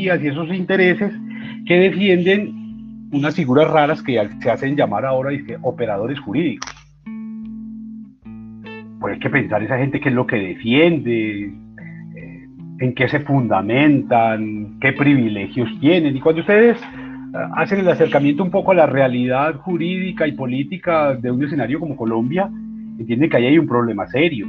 ideologías y esos intereses que defienden unas figuras raras que se hacen llamar ahora operadores jurídicos. Pues hay que pensar esa gente qué es lo que defiende, eh, en qué se fundamentan, qué privilegios tienen. Y cuando ustedes eh, hacen el acercamiento un poco a la realidad jurídica y política de un escenario como Colombia, entienden que ahí hay un problema serio.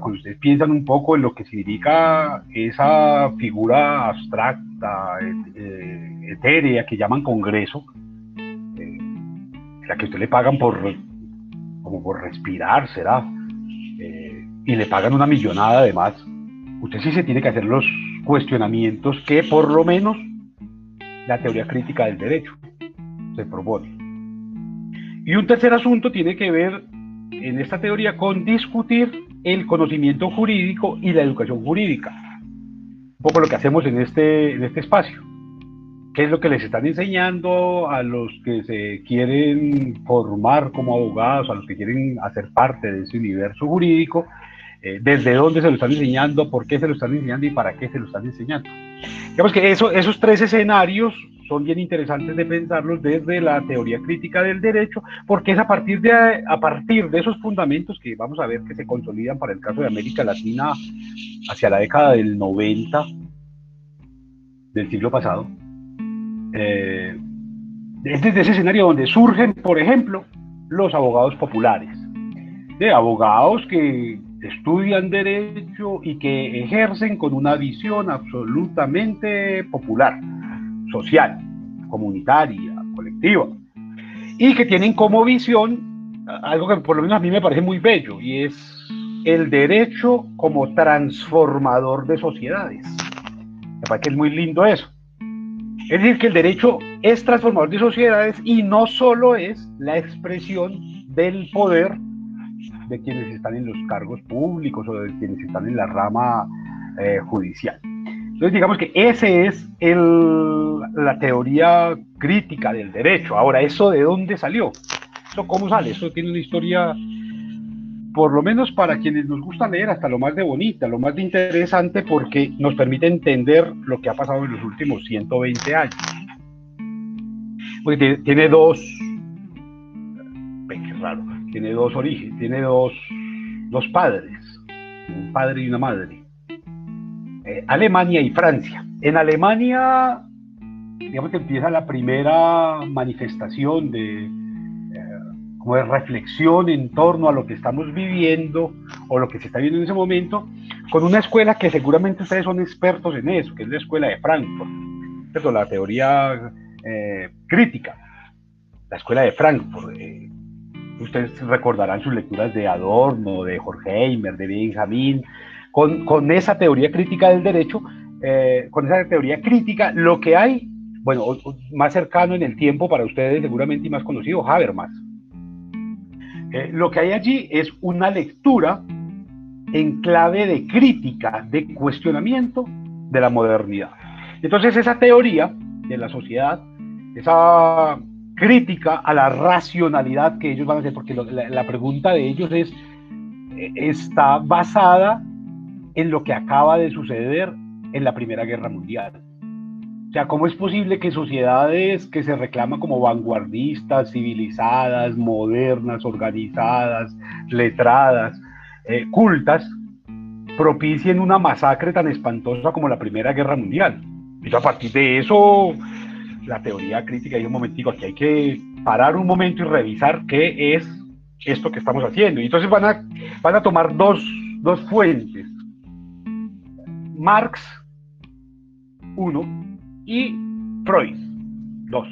Cuando ustedes piensan un poco en lo que significa esa figura abstracta, eh, etérea que llaman Congreso, eh, la que usted le pagan por, como por respirar, será, eh, y le pagan una millonada además, usted sí se tiene que hacer los cuestionamientos que por lo menos la teoría crítica del derecho se propone. Y un tercer asunto tiene que ver en esta teoría con discutir el conocimiento jurídico y la educación jurídica. Un poco lo que hacemos en este, en este espacio qué es lo que les están enseñando a los que se quieren formar como abogados, a los que quieren hacer parte de ese universo jurídico, eh, desde dónde se lo están enseñando, por qué se lo están enseñando y para qué se lo están enseñando. Digamos que eso, esos tres escenarios son bien interesantes de pensarlos desde la teoría crítica del derecho, porque es a partir de, a partir de esos fundamentos que vamos a ver que se consolidan para el caso de América Latina hacia la década del 90 del siglo pasado, eh, es desde ese escenario donde surgen, por ejemplo, los abogados populares, de abogados que estudian derecho y que ejercen con una visión absolutamente popular, social, comunitaria, colectiva, y que tienen como visión algo que por lo menos a mí me parece muy bello, y es el derecho como transformador de sociedades. Me parece que es muy lindo eso. Es decir, que el derecho es transformador de sociedades y no solo es la expresión del poder de quienes están en los cargos públicos o de quienes están en la rama eh, judicial. Entonces, digamos que ese es el, la teoría crítica del derecho. Ahora, ¿eso de dónde salió? ¿Eso cómo sale? Eso tiene una historia por lo menos para quienes nos gusta leer, hasta lo más de bonita, lo más de interesante, porque nos permite entender lo que ha pasado en los últimos 120 años. Porque tiene, dos, tiene dos orígenes, tiene dos, dos padres, un padre y una madre. Eh, Alemania y Francia. En Alemania, digamos que empieza la primera manifestación de, como de reflexión en torno a lo que estamos viviendo o lo que se está viendo en ese momento, con una escuela que seguramente ustedes son expertos en eso, que es la escuela de Frankfurt, ¿cierto? la teoría eh, crítica, la escuela de Frankfurt. Eh, ustedes recordarán sus lecturas de Adorno, de Horkheimer, de Benjamin, con, con esa teoría crítica del derecho, eh, con esa teoría crítica, lo que hay, bueno, más cercano en el tiempo para ustedes seguramente y más conocido, Habermas eh, lo que hay allí es una lectura en clave de crítica, de cuestionamiento de la modernidad. Entonces esa teoría de la sociedad, esa crítica a la racionalidad que ellos van a hacer, porque la, pregunta de ellos es, eh, está basada en lo que acaba de suceder en la Primera Guerra Mundial. O sea, ¿cómo es posible que sociedades que se reclaman como vanguardistas, civilizadas, modernas, organizadas, letradas, eh, cultas, propicien una masacre tan espantosa como la Primera Guerra Mundial? Y a partir de eso, la teoría crítica dice un momentico, aquí hay que parar un momento y revisar qué es esto que estamos haciendo. Y entonces van a, van a tomar dos, dos fuentes. Marx, uno, y Freud. Dos.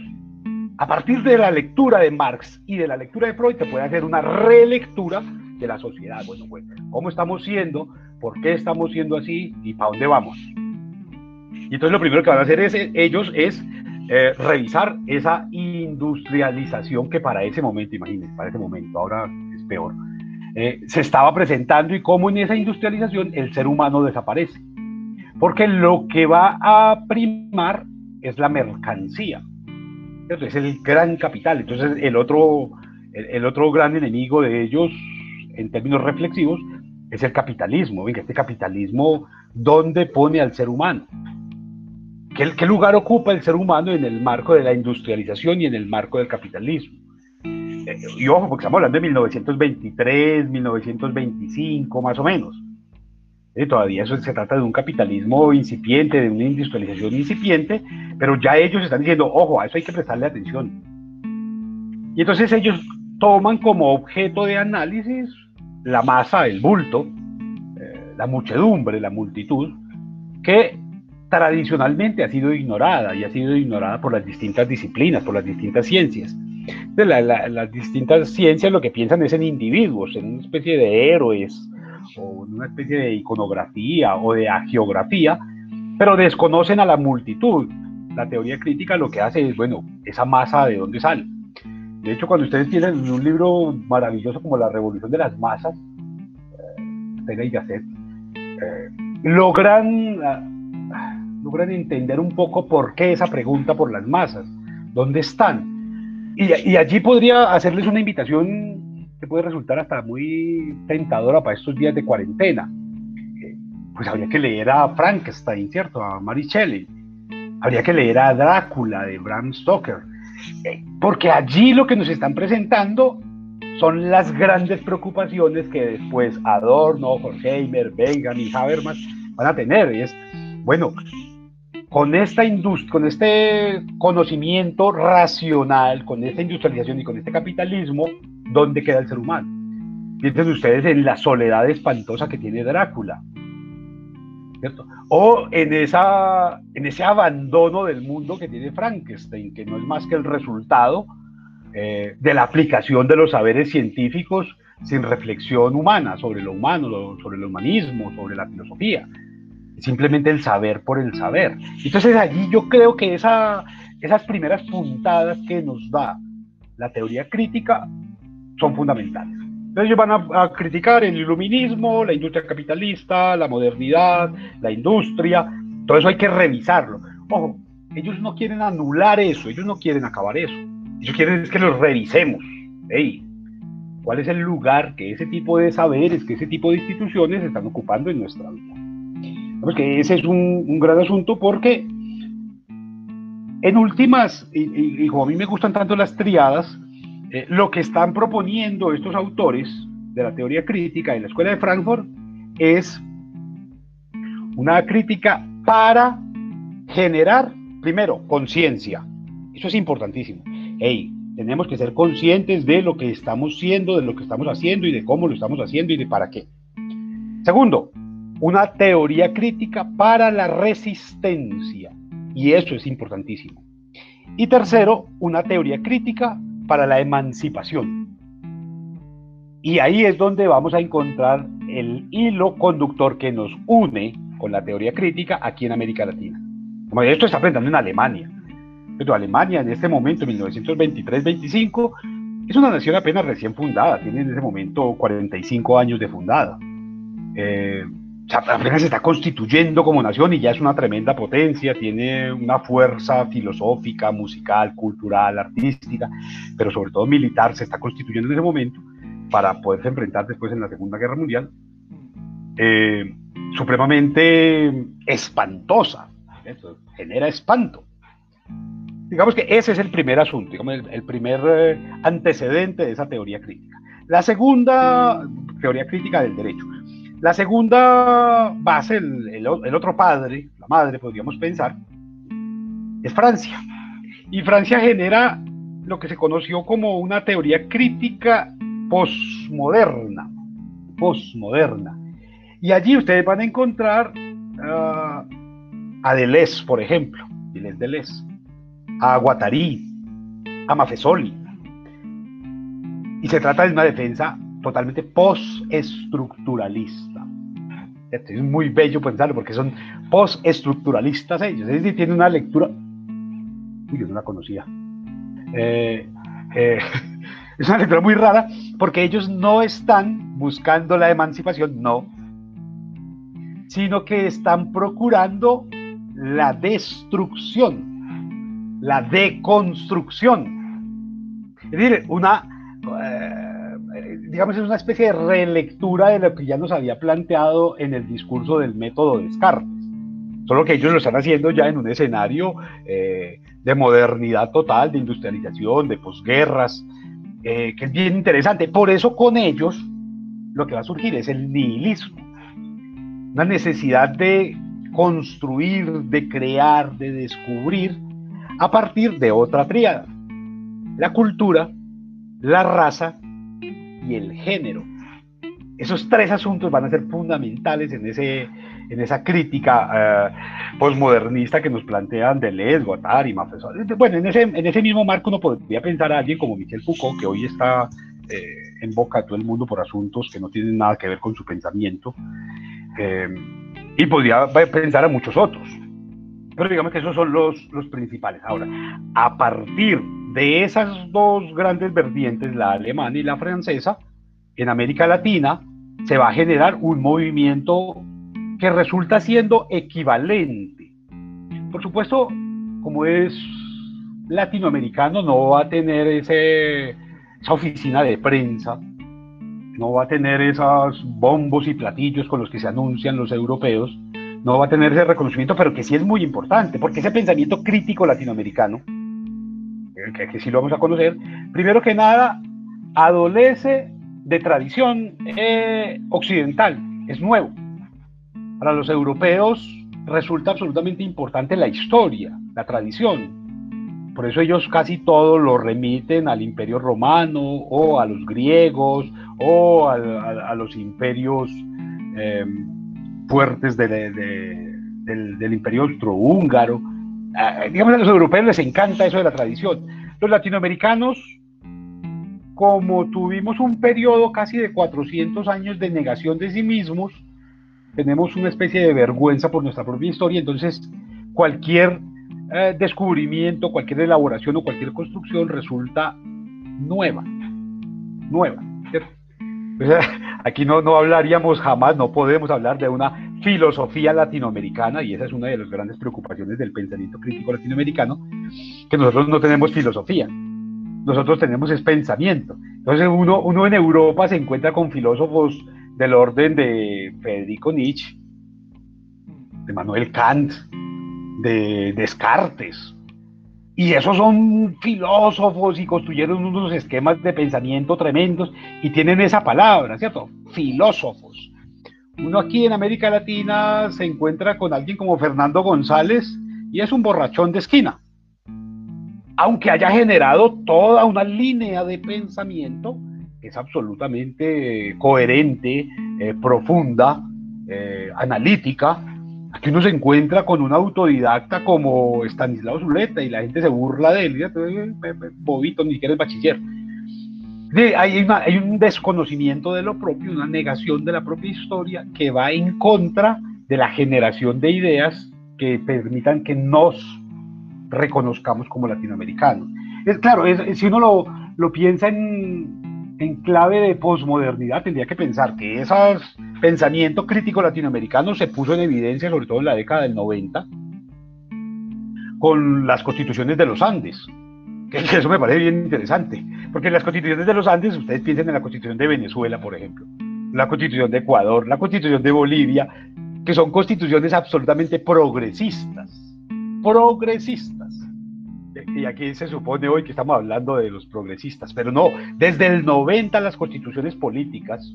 A partir de la lectura de Marx y de la lectura de Freud, se puede hacer una relectura de la sociedad. Bueno, pues, ¿cómo estamos siendo? ¿Por qué estamos siendo así? ¿Y para dónde vamos? Y entonces lo primero que van a hacer es, ellos es eh, revisar esa industrialización que para ese momento, imagínense, para ese momento, ahora es peor, eh, se estaba presentando y cómo en esa industrialización el ser humano desaparece porque lo que va a primar es la mercancía. Es el gran capital. Entonces, el otro, el, otro gran enemigo de ellos, en términos reflexivos, es el capitalismo. Venga, este capitalismo, ¿dónde pone al ser humano? ¿Qué, lugar ocupa el ser humano en el marco de la industrialización y en el marco del capitalismo? Eh, y ojo, porque estamos hablando de 1923, 1925, más o menos. Y todavía eso se trata de un capitalismo incipiente, de una industrialización incipiente, pero ya ellos están diciendo, ojo, a eso hay que prestarle atención. Y entonces ellos toman como objeto de análisis la masa, el bulto, eh, la muchedumbre, la multitud, que tradicionalmente ha sido ignorada y ha sido ignorada por las distintas disciplinas, por las distintas ciencias. las distintas ciencias lo que piensan es en individuos, en una especie de héroes, o una especie de iconografía o de agiografía, pero desconocen a la multitud. La teoría crítica lo que hace es, bueno, esa masa de dónde sale. De hecho, cuando ustedes tienen un libro maravilloso como La Revolución de las Masas, eh, y Gasset, eh, logran, ah, logran entender un poco por qué esa pregunta por las masas, dónde están. Y, y allí podría hacerles una invitación puede resultar hasta muy tentadora para estos días de cuarentena. Eh, pues habría que leer a Frankenstein, ¿cierto? A Mary. Habría que leer a Drácula de Bram Stoker. Eh, porque allí lo que nos están presentando son las grandes preocupaciones que después Adorno, Horkheimer, Benjamin, Habermas van a tener. Y es, bueno, con esta con este conocimiento racional, con esta industrialización y con este capitalismo, ¿dónde queda el ser humano? Piensen ustedes en la soledad espantosa que tiene Drácula, ¿cierto? O en, esa, en ese abandono del mundo que tiene Frankenstein, que no es más que el resultado eh, de la aplicación de los saberes científicos sin reflexión humana sobre lo humano, sobre el humanismo, sobre la filosofía. Simplemente el saber por el saber. Entonces allí yo creo que esa, esas primeras puntadas que nos da la teoría crítica son fundamentales. Entonces ellos van a, criticar el iluminismo, la industria capitalista, la modernidad, la industria, todo eso hay que revisarlo. Ojo, ellos no quieren anular eso, ellos no quieren acabar eso. Ellos quieren es que los revisemos. ¿Cuál es el lugar que ese tipo de saberes, que ese tipo de instituciones están ocupando en nuestra vida? Que ese es un, gran asunto porque en últimas, y, como a mí me gustan tanto las triadas, eh, lo que están proponiendo estos autores de la teoría crítica en la Escuela de Frankfurt es una crítica para generar, primero, conciencia. Eso es importantísimo. Hey, tenemos que ser conscientes de lo que estamos siendo, de lo que estamos haciendo y de cómo lo estamos haciendo y de para qué. Segundo, una teoría crítica para la resistencia. Y eso es importantísimo. Y tercero, una teoría crítica para la emancipación. Y ahí es donde vamos a encontrar el hilo conductor que nos une con la teoría crítica aquí en América Latina. Como esto está aprendiendo en Alemania. Pero Alemania en este momento, 1923-25, es una nación apenas recién fundada, tiene en ese momento 45 años de fundada. Eh, apenas se está constituyendo como nación y ya es una tremenda potencia, tiene una fuerza filosófica, musical, cultural, artística, pero sobre todo militar, se está constituyendo en ese momento para poderse enfrentar después en la Segunda Guerra Mundial, eh, supremamente espantosa, genera espanto. Digamos que ese es el primer asunto, digamos, el, primer eh, antecedente de esa teoría crítica. La segunda teoría crítica del derecho la segunda base, el, otro padre, la madre, podríamos pensar, es Francia. Y Francia genera lo que se conoció como una teoría crítica postmoderna. Postmoderna. Y allí ustedes van a encontrar ah, a Deleuze, por ejemplo, Deleuze Deleuze, a Guattari, a Maffesoli. Y se trata de una defensa totalmente postestructuralista. Es muy bello pensarlo porque son postestructuralistas ellos, es decir, tienen una lectura. Uy, no la conocía. Eh, eh, es una lectura muy rara porque ellos no están buscando la emancipación, no, sino que están procurando la destrucción, la deconstrucción. Es decir, una, eh, digamos, es una especie de relectura de lo que ya nos había planteado en el discurso del método Descartes. Solo que ellos lo están haciendo ya en un escenario eh, de modernidad total, de industrialización, de posguerras, eh, que es bien interesante. Por eso con ellos lo que va a surgir es el nihilismo. Una necesidad de construir, de crear, de descubrir a partir de otra tríada. La cultura, la raza y el género. Esos tres asuntos van a ser fundamentales en, ese, en esa crítica eh, postmodernista que nos plantean Deleuze, Guattari, Mafesol. Bueno, en ese, en ese mismo marco uno podría pensar a alguien como Michel Foucault, que hoy está eh, en boca de todo el mundo por asuntos que no tienen nada que ver con su pensamiento. Eh, y podría pensar a muchos otros. Pero digamos que esos son los, los principales. Ahora, a partir de esas dos grandes vertientes, la alemana y la francesa, en América Latina se va a generar un movimiento que resulta siendo equivalente. Por supuesto, como es latinoamericano, no va a tener ese, esa oficina de prensa, no va a tener esos bombos y platillos con los que se anuncian los europeos, no va a tener ese reconocimiento, pero que sí es muy importante, porque ese pensamiento crítico latinoamericano, que, que sí lo vamos a conocer, primero que nada, adolece de tradición eh, occidental, es nuevo. Para los europeos resulta absolutamente importante la historia, la tradición. Por eso ellos casi todo lo remiten al imperio romano o a los griegos o a, los imperios em, fuertes del, imperio austrohúngaro. Eh, digamos, a los europeos les encanta eso de la tradición. Los latinoamericanos como tuvimos un periodo casi de 400 años de negación de sí mismos, tenemos una especie de vergüenza por nuestra propia historia, entonces cualquier eh, descubrimiento, cualquier elaboración o cualquier construcción resulta nueva, nueva. Aquí no, no hablaríamos jamás, no podemos hablar de una filosofía latinoamericana, y esa es una de las grandes preocupaciones del pensamiento crítico latinoamericano, que nosotros no tenemos filosofía nosotros tenemos es pensamiento. Entonces uno, uno en Europa se encuentra con filósofos del orden de Federico Nietzsche, de Manuel Kant, de Descartes. Y esos son filósofos y construyeron unos esquemas de pensamiento tremendos y tienen esa palabra, ¿cierto? Filósofos. Uno aquí en América Latina se encuentra con alguien como Fernando González y es un borrachón de esquina aunque haya generado toda una línea de pensamiento que es absolutamente coherente, eh, profunda, eh, analítica, aquí uno se encuentra con un autodidacta como Stanislao Zuleta y la gente se burla de él, eh, bobito, ni siquiera es bachiller. Hay, hay un desconocimiento de lo propio, una negación de la propia historia que va en contra de la generación de ideas que permitan que nos reconozcamos como latinoamericanos. Es claro, si uno lo, lo piensa en, en, clave de posmodernidad, tendría que pensar que ese pensamiento crítico latinoamericano se puso en evidencia, sobre todo en la década del 90, con las constituciones de los Andes. Que eso me parece bien interesante, porque las constituciones de los Andes, ustedes piensen en la constitución de Venezuela, por ejemplo, la constitución de Ecuador, la constitución de Bolivia, que son constituciones absolutamente progresistas, progresistas. Y aquí se supone hoy que estamos hablando de los progresistas, pero no, desde el 90 las constituciones políticas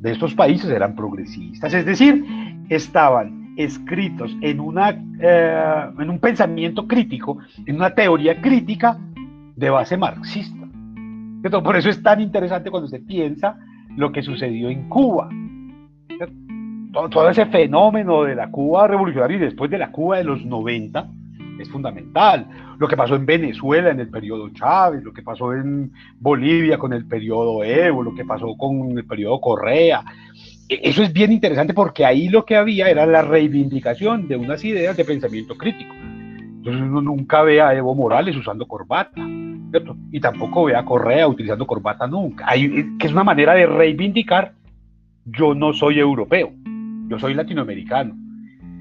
de estos países eran progresistas, es decir, estaban escritos en, una, eh, en un pensamiento crítico, en una teoría crítica de base marxista. Por eso es tan interesante cuando se piensa lo que sucedió en Cuba. Todo, todo ese fenómeno de la Cuba revolucionaria y después de la Cuba de los 90, es fundamental. Lo que pasó en Venezuela en el periodo Chávez, lo que pasó en Bolivia con el periodo Evo, lo que pasó con el periodo Correa. E-, eso es bien interesante porque ahí lo que había era la reivindicación de unas ideas de pensamiento crítico. Entonces uno nunca ve a Evo Morales usando corbata, ¿cierto? Y tampoco ve a Correa utilizando corbata nunca. Hay, que es una manera de reivindicar, yo no soy europeo, yo soy latinoamericano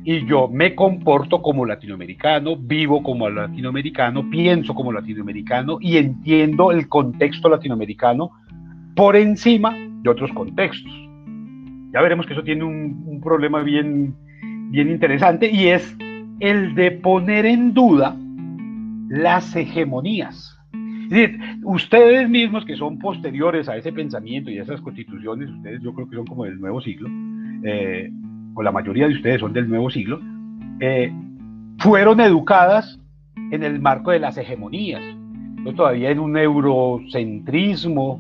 y yo me comporto como latinoamericano, vivo como latinoamericano, pienso como latinoamericano y entiendo el contexto latinoamericano por encima de otros contextos. Ya veremos que eso tiene un, problema bien, bien interesante y es el de poner en duda las hegemonías. Ustedes mismos que son posteriores a ese pensamiento y a esas constituciones, ustedes yo creo que son como del nuevo siglo, eh, o la mayoría de ustedes son del nuevo siglo, eh, fueron educadas en el marco de las hegemonías, todavía en un eurocentrismo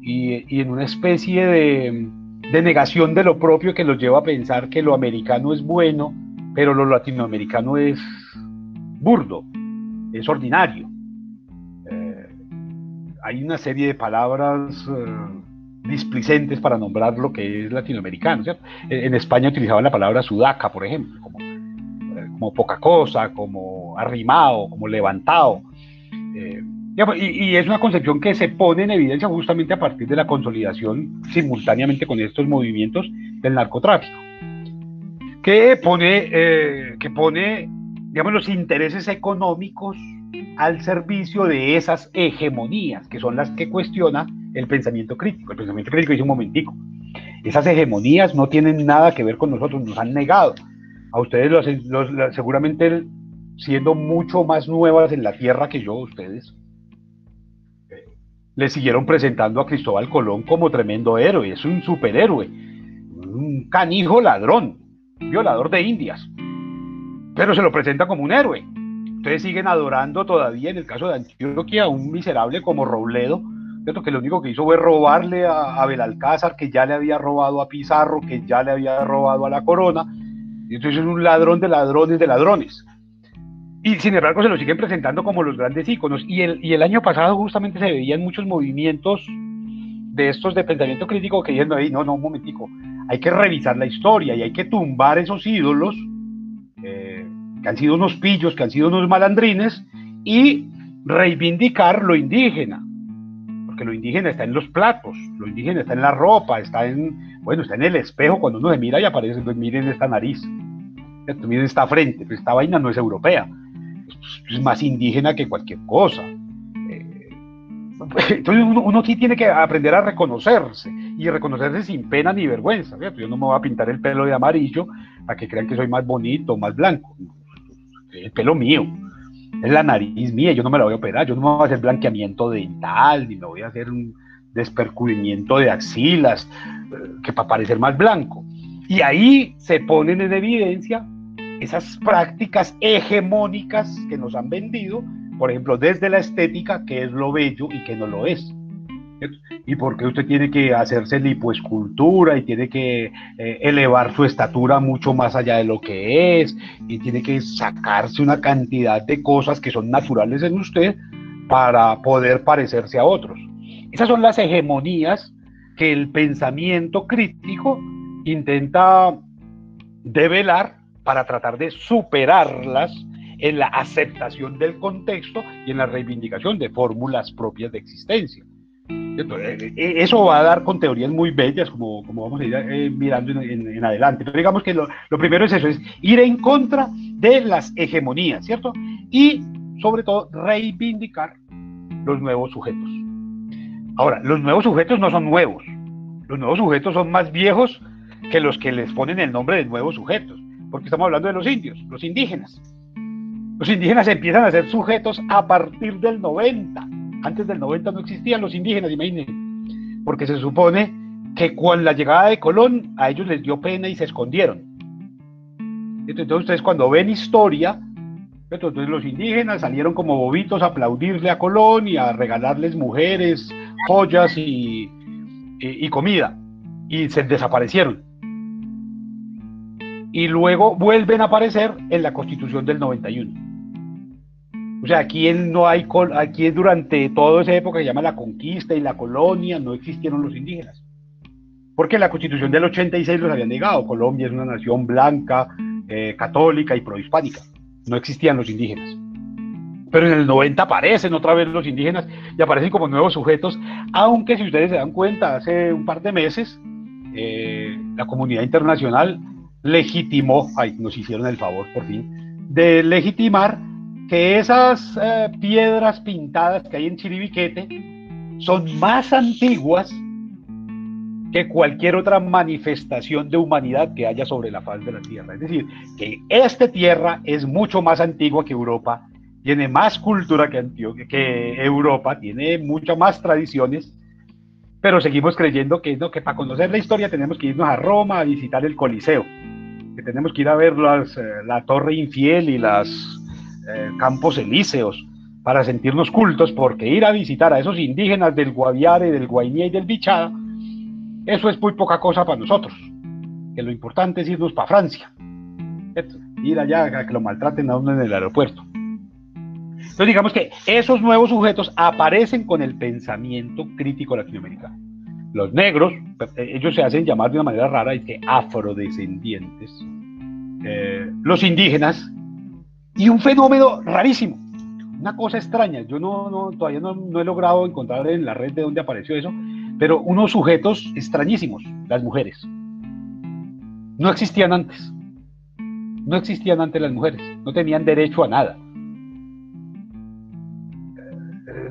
y en una especie de, de negación de lo propio que los lleva a pensar que lo americano es bueno, pero lo latinoamericano es burdo, es ordinario. Eh, hay una serie de palabras eh, displicentes para nombrar lo que es latinoamericano. En España utilizaban la palabra sudaca, por ejemplo, como, eh, como poca cosa, como arrimado, como levantado. Y, es una concepción que se pone en evidencia justamente a partir de la consolidación simultáneamente con estos movimientos del narcotráfico, que pone, eh, que pone digamos, los intereses económicos al servicio de esas hegemonías, que son las que cuestiona el pensamiento crítico. El pensamiento crítico dice un momentico, esas hegemonías no tienen nada que ver con nosotros, nos han negado. A ustedes los, seguramente siendo mucho más nuevas en la tierra que yo, ustedes, le siguieron presentando a Cristóbal Colón como tremendo héroe, es un superhéroe, un canijo ladrón, violador de indias, pero se lo presenta como un héroe. Ustedes siguen adorando todavía, en el caso de Antioquia, a un miserable como Robledo, que lo único que hizo fue robarle a, a Belalcázar, que ya le había robado a Pizarro, que ya le había robado a la corona, y entonces es un ladrón de ladrones de ladrones. Y sin embargo se lo siguen presentando como los grandes íconos. Y el, y el año pasado justamente se veían muchos movimientos de estos de pensamiento crítico que diciendo, no, no, un momentico, hay que revisar la historia y hay que tumbar esos ídolos eh, que han sido unos pillos, que han sido unos malandrines y reivindicar lo indígena. Porque lo indígena está en los platos, lo indígena está en la ropa, está en, bueno, está en el espejo cuando uno se mira y aparece, pues miren esta nariz, miren esta frente, pues esta vaina no es europea es más indígena que cualquier cosa. Entonces uno, sí tiene que aprender a reconocerse y reconocerse sin pena ni vergüenza. Yo no me voy a pintar el pelo de amarillo para que crean que soy más bonito, más blanco. El pelo mío, es la nariz mía, yo no me la voy a operar, yo no me voy a hacer blanqueamiento dental, ni me voy a hacer un despercubrimiento de axilas, eh, que para parecer más blanco. Y ahí se ponen en evidencia esas prácticas hegemónicas que nos han vendido, por ejemplo, desde la estética, que es lo bello y que no lo es. Y porque usted tiene que hacerse lipoescultura y tiene que eh, elevar su estatura mucho más allá de lo que es y tiene que sacarse una cantidad de cosas que son naturales en usted para poder parecerse a otros. Esas son las hegemonías que el pensamiento crítico intenta develar para tratar de superarlas en la aceptación del contexto y en la reivindicación de fórmulas propias de existencia. Eh, eh, eso va a dar con teorías muy bellas, como, como vamos a ir eh, mirando en, adelante. Pero digamos que lo, lo, primero es eso, es ir en contra de las hegemonías, ¿cierto? Y sobre todo reivindicar los nuevos sujetos. Ahora, los nuevos sujetos no son nuevos. Los nuevos sujetos son más viejos que los que les ponen el nombre de nuevos sujetos porque estamos hablando de los indios, los indígenas. Los indígenas empiezan a ser sujetos a partir del 90. Antes del 90 no existían los indígenas, imagínense, porque se supone que con la llegada de Colón a ellos les dio pena y se escondieron. Entonces ustedes cuando ven historia, entonces los indígenas salieron como bobitos a aplaudirle a Colón y a regalarles mujeres, joyas y, y comida, y se desaparecieron y luego vuelven a aparecer en la Constitución del 91. O sea, aquí no hay, aquí durante toda esa época que se llama la conquista y la colonia, no existieron los indígenas. Porque la Constitución del 86 los había negado. Colombia es una nación blanca, eh, católica y prohispánica. No existían los indígenas. Pero en el 90 aparecen otra vez los indígenas y aparecen como nuevos sujetos, aunque si ustedes se dan cuenta, hace un par de meses eh, la comunidad internacional legitimó, ay, nos hicieron el favor por fin, de legitimar que esas eh, piedras pintadas que hay en Chiribiquete son más antiguas que cualquier otra manifestación de humanidad que haya sobre la faz de la Tierra. Es decir, que esta Tierra es mucho más antigua que Europa, tiene más cultura que, que Europa, tiene muchas más tradiciones, pero seguimos creyendo que, no, que para conocer la historia tenemos que irnos a Roma a visitar el Coliseo, que tenemos que ir a ver las, eh, la Torre Infiel y los eh, Campos Elíseos para sentirnos cultos, porque ir a visitar a esos indígenas del Guaviare, del Guainía y del Bichada, eso es muy poca cosa para nosotros, que lo importante es irnos para Francia, ir allá a que lo maltraten a uno en el aeropuerto. Entonces digamos que esos nuevos sujetos aparecen con el pensamiento crítico latinoamericano. Los negros, eh, ellos se hacen llamar de una manera rara, y que afrodescendientes. Eh, los indígenas, y un fenómeno rarísimo, una cosa extraña. Yo no, no todavía no, no, he logrado encontrar en la red de dónde apareció eso, pero unos sujetos extrañísimos, las mujeres. No existían antes. No existían antes las mujeres. No tenían derecho a nada.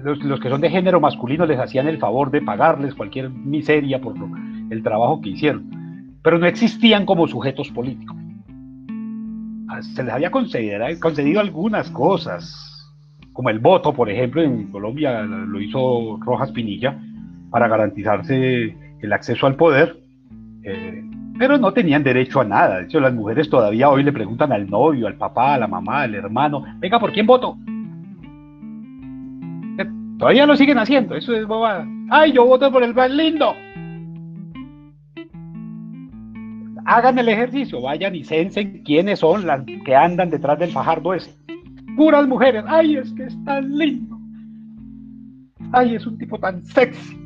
Los, que son de género masculino les hacían el favor de pagarles cualquier miseria por el trabajo que hicieron, pero no existían como sujetos políticos. Ah, se les había concedido algunas cosas, como el voto, por ejemplo, en Colombia lo hizo Rojas Pinilla para garantizarse el acceso al poder, eh, pero no tenían derecho a nada. De hecho, las mujeres todavía hoy le preguntan al novio, al papá, a la mamá, al hermano, venga, ¿por quién voto? Todavía lo siguen haciendo, eso es bobada. ¡Ay, yo voto por el más lindo! Hagan el ejercicio, vayan y censen quiénes son las que andan detrás del fajardo ese. Puras mujeres. ¡Ay, es que es tan lindo! ¡Ay, es un tipo tan sexy!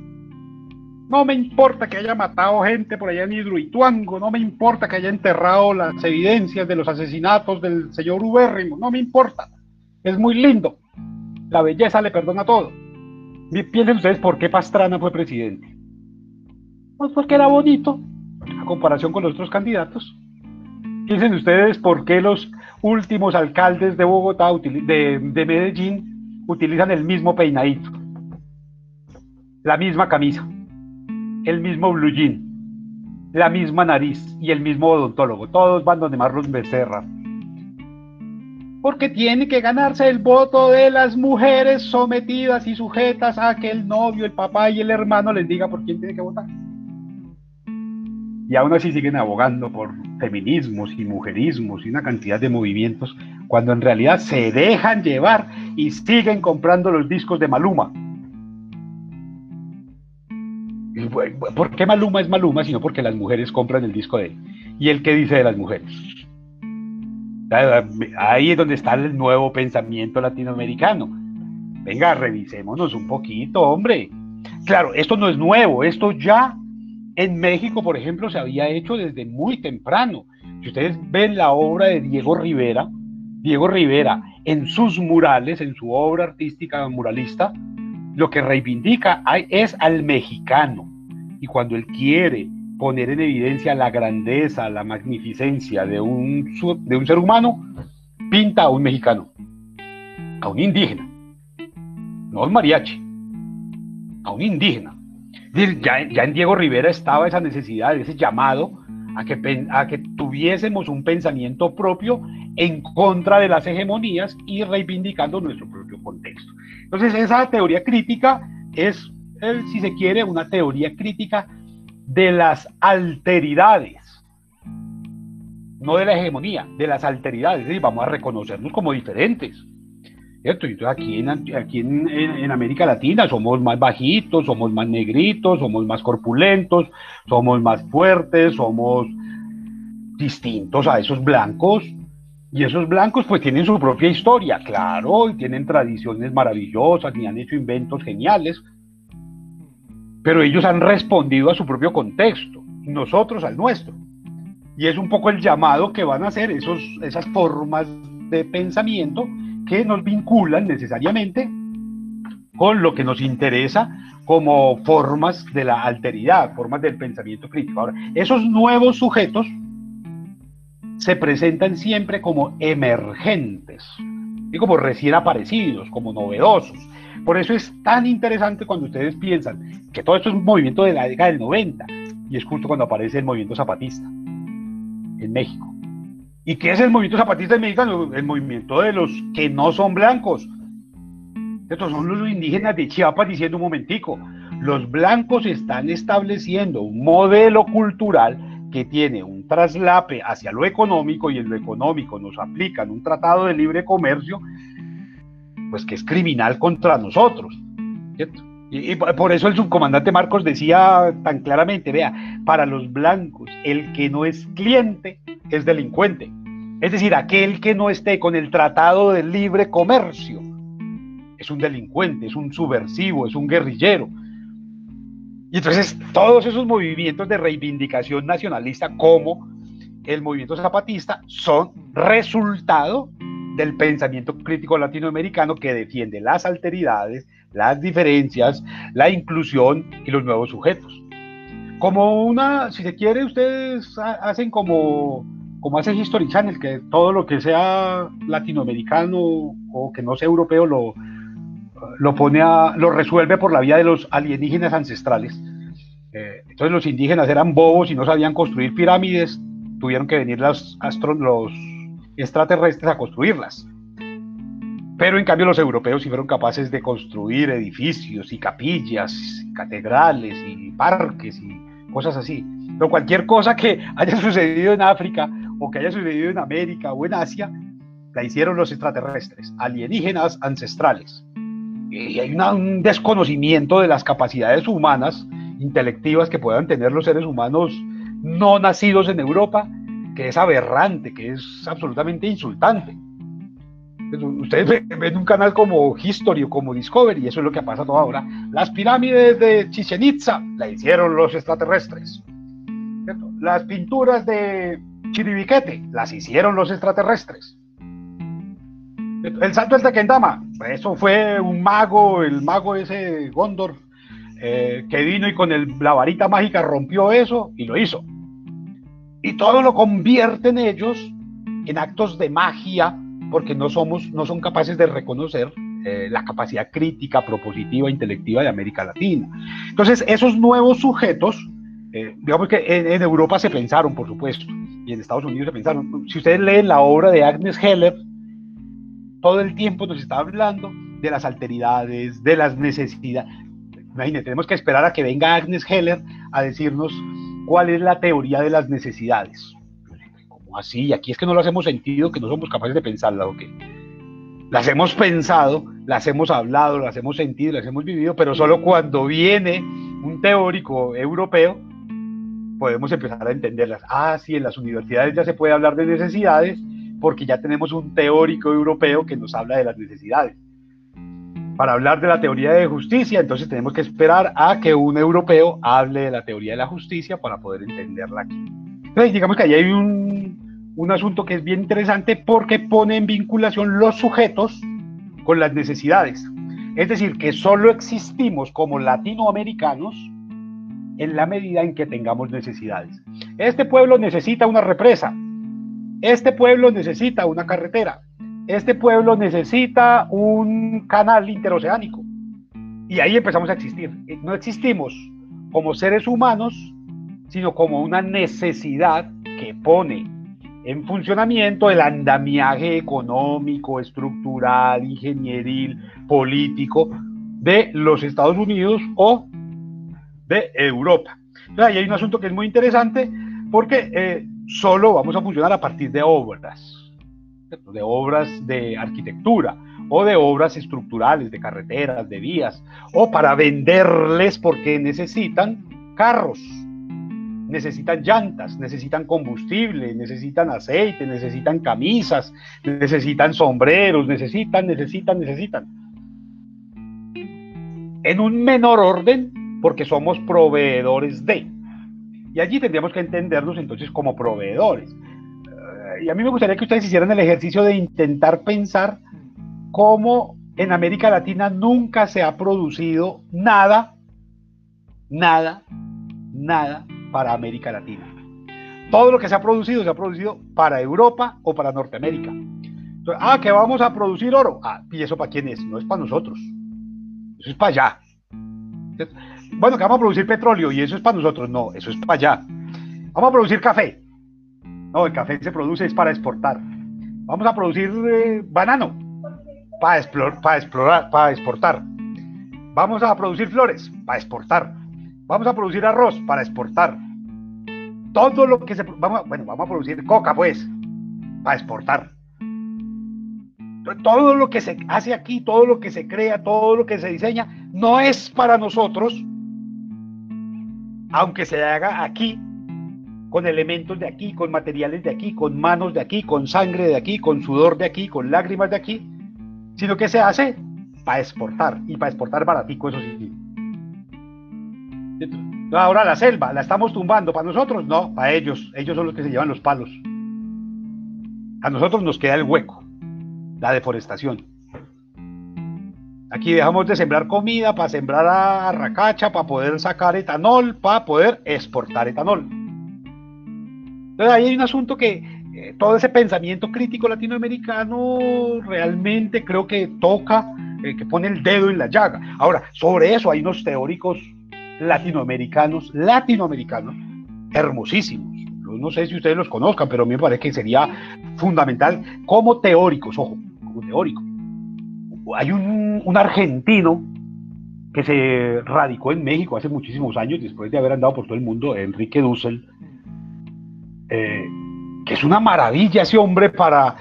No me importa que haya matado gente por allá en Hidroituango, no me importa que haya enterrado las evidencias de los asesinatos del señor Ubérrimo, no me importa. Es muy lindo. La belleza le perdona todo. Piensen ustedes por qué Pastrana fue presidente. Pues porque era bonito, a comparación con los otros candidatos. Piensen ustedes por qué los últimos alcaldes de Bogotá, de, de Medellín, utilizan el mismo peinadito, la misma camisa, el mismo blue jean, la misma nariz y el mismo odontólogo. Todos van donde Marlos Becerra porque tiene que ganarse el voto de las mujeres sometidas y sujetas a que el novio, el papá y el hermano les diga por quién tiene que votar. Y aún así siguen abogando por feminismos y mujerismos y una cantidad de movimientos, cuando en realidad se dejan llevar y siguen comprando los discos de Maluma. ¿Por qué Maluma es Maluma? Sino porque las mujeres compran el disco de él. ¿Y él qué dice de las mujeres? Ahí es donde está el nuevo pensamiento latinoamericano. Venga, revisémonos un poquito, hombre. Claro, esto no es nuevo, esto ya en México, por ejemplo, se había hecho desde muy temprano. Si ustedes ven la obra de Diego Rivera, Diego Rivera en sus murales, en su obra artística muralista, lo que reivindica es al mexicano. Y cuando él quiere poner en evidencia la grandeza, la magnificencia de un, de un ser humano, pinta a un mexicano, a un indígena, no a un mariachi, a un indígena. Ya, en Diego Rivera estaba esa necesidad, ese llamado a que, a que tuviésemos un pensamiento propio en contra de las hegemonías y reivindicando nuestro propio contexto. Entonces, esa teoría crítica es, si se quiere, una teoría crítica de las alteridades, no de la hegemonía, de las alteridades, y vamos a reconocernos como diferentes. ¿cierto? Entonces aquí, en, aquí en, América Latina somos más bajitos, somos más negritos, somos más corpulentos, somos más fuertes, somos distintos a esos blancos. Y esos blancos pues tienen su propia historia, claro, y tienen tradiciones maravillosas y han hecho inventos geniales, pero ellos han respondido a su propio contexto, nosotros al nuestro. Y es un poco el llamado que van a hacer esas formas de pensamiento que nos vinculan necesariamente con lo que nos interesa como formas de la alteridad, formas del pensamiento crítico. Ahora, esos nuevos sujetos se presentan siempre como emergentes y como recién aparecidos, como novedosos, por eso es tan interesante cuando ustedes piensan que todo esto es un movimiento de la década del 90 y es justo cuando aparece el movimiento zapatista en México. ¿Y qué es el movimiento zapatista en México? El movimiento de los que no son blancos. Estos son los indígenas de Chiapas diciendo un momentico, los blancos están estableciendo un modelo cultural que tiene un traslape hacia lo económico y en lo económico nos aplican un tratado de libre comercio, pues que es criminal contra nosotros. Y, por eso el subcomandante Marcos decía tan claramente, vea, para los blancos el que no es cliente es delincuente. Es decir, aquel que no esté con el tratado de libre comercio es un delincuente, es un subversivo, es un guerrillero. Y entonces todos esos movimientos de reivindicación nacionalista como el movimiento zapatista son resultado del pensamiento crítico latinoamericano que defiende las alteridades, las diferencias, la inclusión y los nuevos sujetos. Como una, si se quiere, ustedes hacen como, como hace History Channel, que todo lo que sea latinoamericano o que no sea europeo lo, lo pone a, lo resuelve por la vía de los alienígenas ancestrales. Eh, entonces los indígenas eran bobos y no sabían construir pirámides, tuvieron que venir los, astro, los extraterrestres a construirlas. Pero en cambio los europeos sí fueron capaces de construir edificios y capillas, catedrales y parques y cosas así. Pero cualquier cosa que haya sucedido en África o que haya sucedido en América o en Asia, la hicieron los extraterrestres, alienígenas ancestrales. Y hay un desconocimiento de las capacidades humanas, intelectivas que puedan tener los seres humanos no nacidos en Europa, que es aberrante, que es absolutamente insultante. Ustedes ven un canal como History o como Discovery, y eso es lo que ha pasado ahora. Las pirámides de Chichen Itza la hicieron los extraterrestres. Las pinturas de Chiribiquete las hicieron los extraterrestres. El santo del Tequendama, eso fue un mago, el mago ese Gondor, eh, que vino y con la varita mágica rompió eso y lo hizo. Y todo lo convierten ellos en actos de magia porque no, somos, no son capaces de reconocer eh, la capacidad crítica, propositiva, intelectiva de América Latina. Entonces, esos nuevos sujetos, eh, digamos que en, Europa se pensaron, por supuesto, y en Estados Unidos se pensaron. Si ustedes leen la obra de Agnes Heller, todo el tiempo nos está hablando de las alteridades, de las necesidades. Imagínense, tenemos que esperar a que venga Agnes Heller a decirnos cuál es la teoría de las necesidades así, y aquí es que no lo hemos sentido, que no somos capaces de pensarla, ¿o qué? Las hemos pensado, las hemos hablado, las hemos sentido, las hemos vivido, pero solo cuando viene un teórico europeo podemos empezar a entenderlas. Ah, sí, en las universidades ya se puede hablar de necesidades porque ya tenemos un teórico europeo que nos habla de las necesidades. Para hablar de la teoría de justicia, entonces tenemos que esperar a que un europeo hable de la teoría de la justicia para poder entenderla aquí. Entonces, digamos que ahí hay un, un asunto que es bien interesante porque pone en vinculación los sujetos con las necesidades. Es decir, que solo existimos como latinoamericanos en la medida en que tengamos necesidades. Este pueblo necesita una represa. Este pueblo necesita una carretera. Este pueblo necesita un canal interoceánico. Y ahí empezamos a existir. No existimos como seres humanos, sino como una necesidad que pone en funcionamiento el andamiaje económico, estructural, ingenieril, político de los Estados Unidos o de Europa. Entonces, ahí hay un asunto que es muy interesante porque eh, solo vamos a funcionar a partir de obras, de obras de arquitectura o de obras estructurales, de carreteras, de vías, o para venderles porque necesitan carros necesitan llantas, necesitan combustible, necesitan aceite, necesitan camisas, necesitan sombreros, necesitan, necesitan, necesitan. En un menor orden, porque somos proveedores de. Y allí tendríamos que entendernos entonces como proveedores. Y a mí me gustaría que ustedes hicieran el ejercicio de intentar pensar cómo en América Latina nunca se ha producido nada, nada, nada para América Latina. Todo lo que se ha producido se ha producido para Europa o para Norteamérica. ah, que vamos a producir oro. Ah, ¿y eso para quién es? No es para nosotros. Eso es para allá. bueno, que vamos a producir petróleo y eso es para nosotros. No, eso es para allá. Vamos a producir café. No, el café se produce es para exportar. Vamos a producir eh, banano para, explorar, para exportar. Vamos a producir flores para exportar. Vamos a producir arroz para exportar. Todo lo que se... Vamos, bueno, vamos a producir coca, pues, para exportar. Todo lo que se hace aquí, todo lo que se crea, todo lo que se diseña, no es para nosotros, aunque se haga aquí, con elementos de aquí, con materiales de aquí, con manos de aquí, con sangre de aquí, con sudor de aquí, con lágrimas de aquí, sino que se hace para exportar y para exportar baratico, eso sí. Ahora la selva, la estamos tumbando. ¿Para nosotros? No, para ellos. Ellos son los que se llevan los palos. A nosotros nos queda el hueco, la deforestación. Aquí dejamos de sembrar comida para sembrar a racacha, para poder sacar etanol, para poder exportar etanol. Entonces ahí hay un asunto que eh, todo ese pensamiento crítico latinoamericano realmente creo que toca, eh, que pone el dedo en la llaga. Ahora, sobre eso hay unos teóricos latinoamericanos, latinoamericanos, hermosísimos. No sé si ustedes los conozcan, pero a mí me parece que sería fundamental como teóricos, ojo, como teóricos. Hay un, argentino que se radicó en México hace muchísimos años, después de haber andado por todo el mundo, Enrique Dussel, eh, que es una maravilla ese hombre para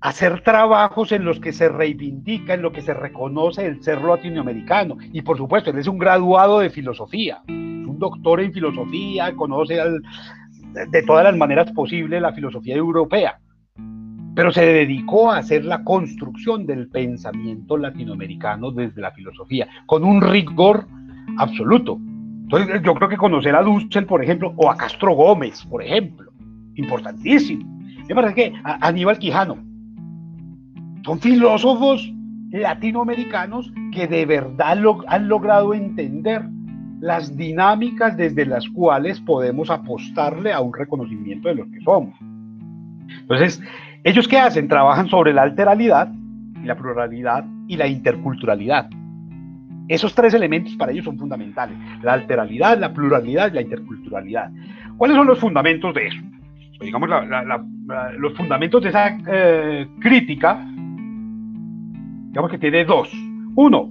hacer trabajos en los que se reivindica, en lo que se reconoce el ser latinoamericano. Y por supuesto, él es un graduado de filosofía, un doctor en filosofía, conoce de todas las maneras posibles la filosofía europea, pero se dedicó a hacer la construcción del pensamiento latinoamericano desde la filosofía, con un rigor absoluto. Entonces, yo creo que conocer a Dussel, por ejemplo, o a Castro Gómez, por ejemplo, importantísimo. Me parece que Aníbal Quijano, son filósofos latinoamericanos que de verdad han logrado entender las dinámicas desde las cuales podemos apostarle a un reconocimiento de lo que somos. Entonces, ¿ellos qué hacen? Trabajan sobre la alteralidad, la pluralidad y la interculturalidad. Esos tres elementos para ellos son fundamentales. La alteralidad, la pluralidad y la interculturalidad. ¿Cuáles son los fundamentos de eso? Pues digamos, los fundamentos de esa eh, crítica digamos que tiene dos. Uno,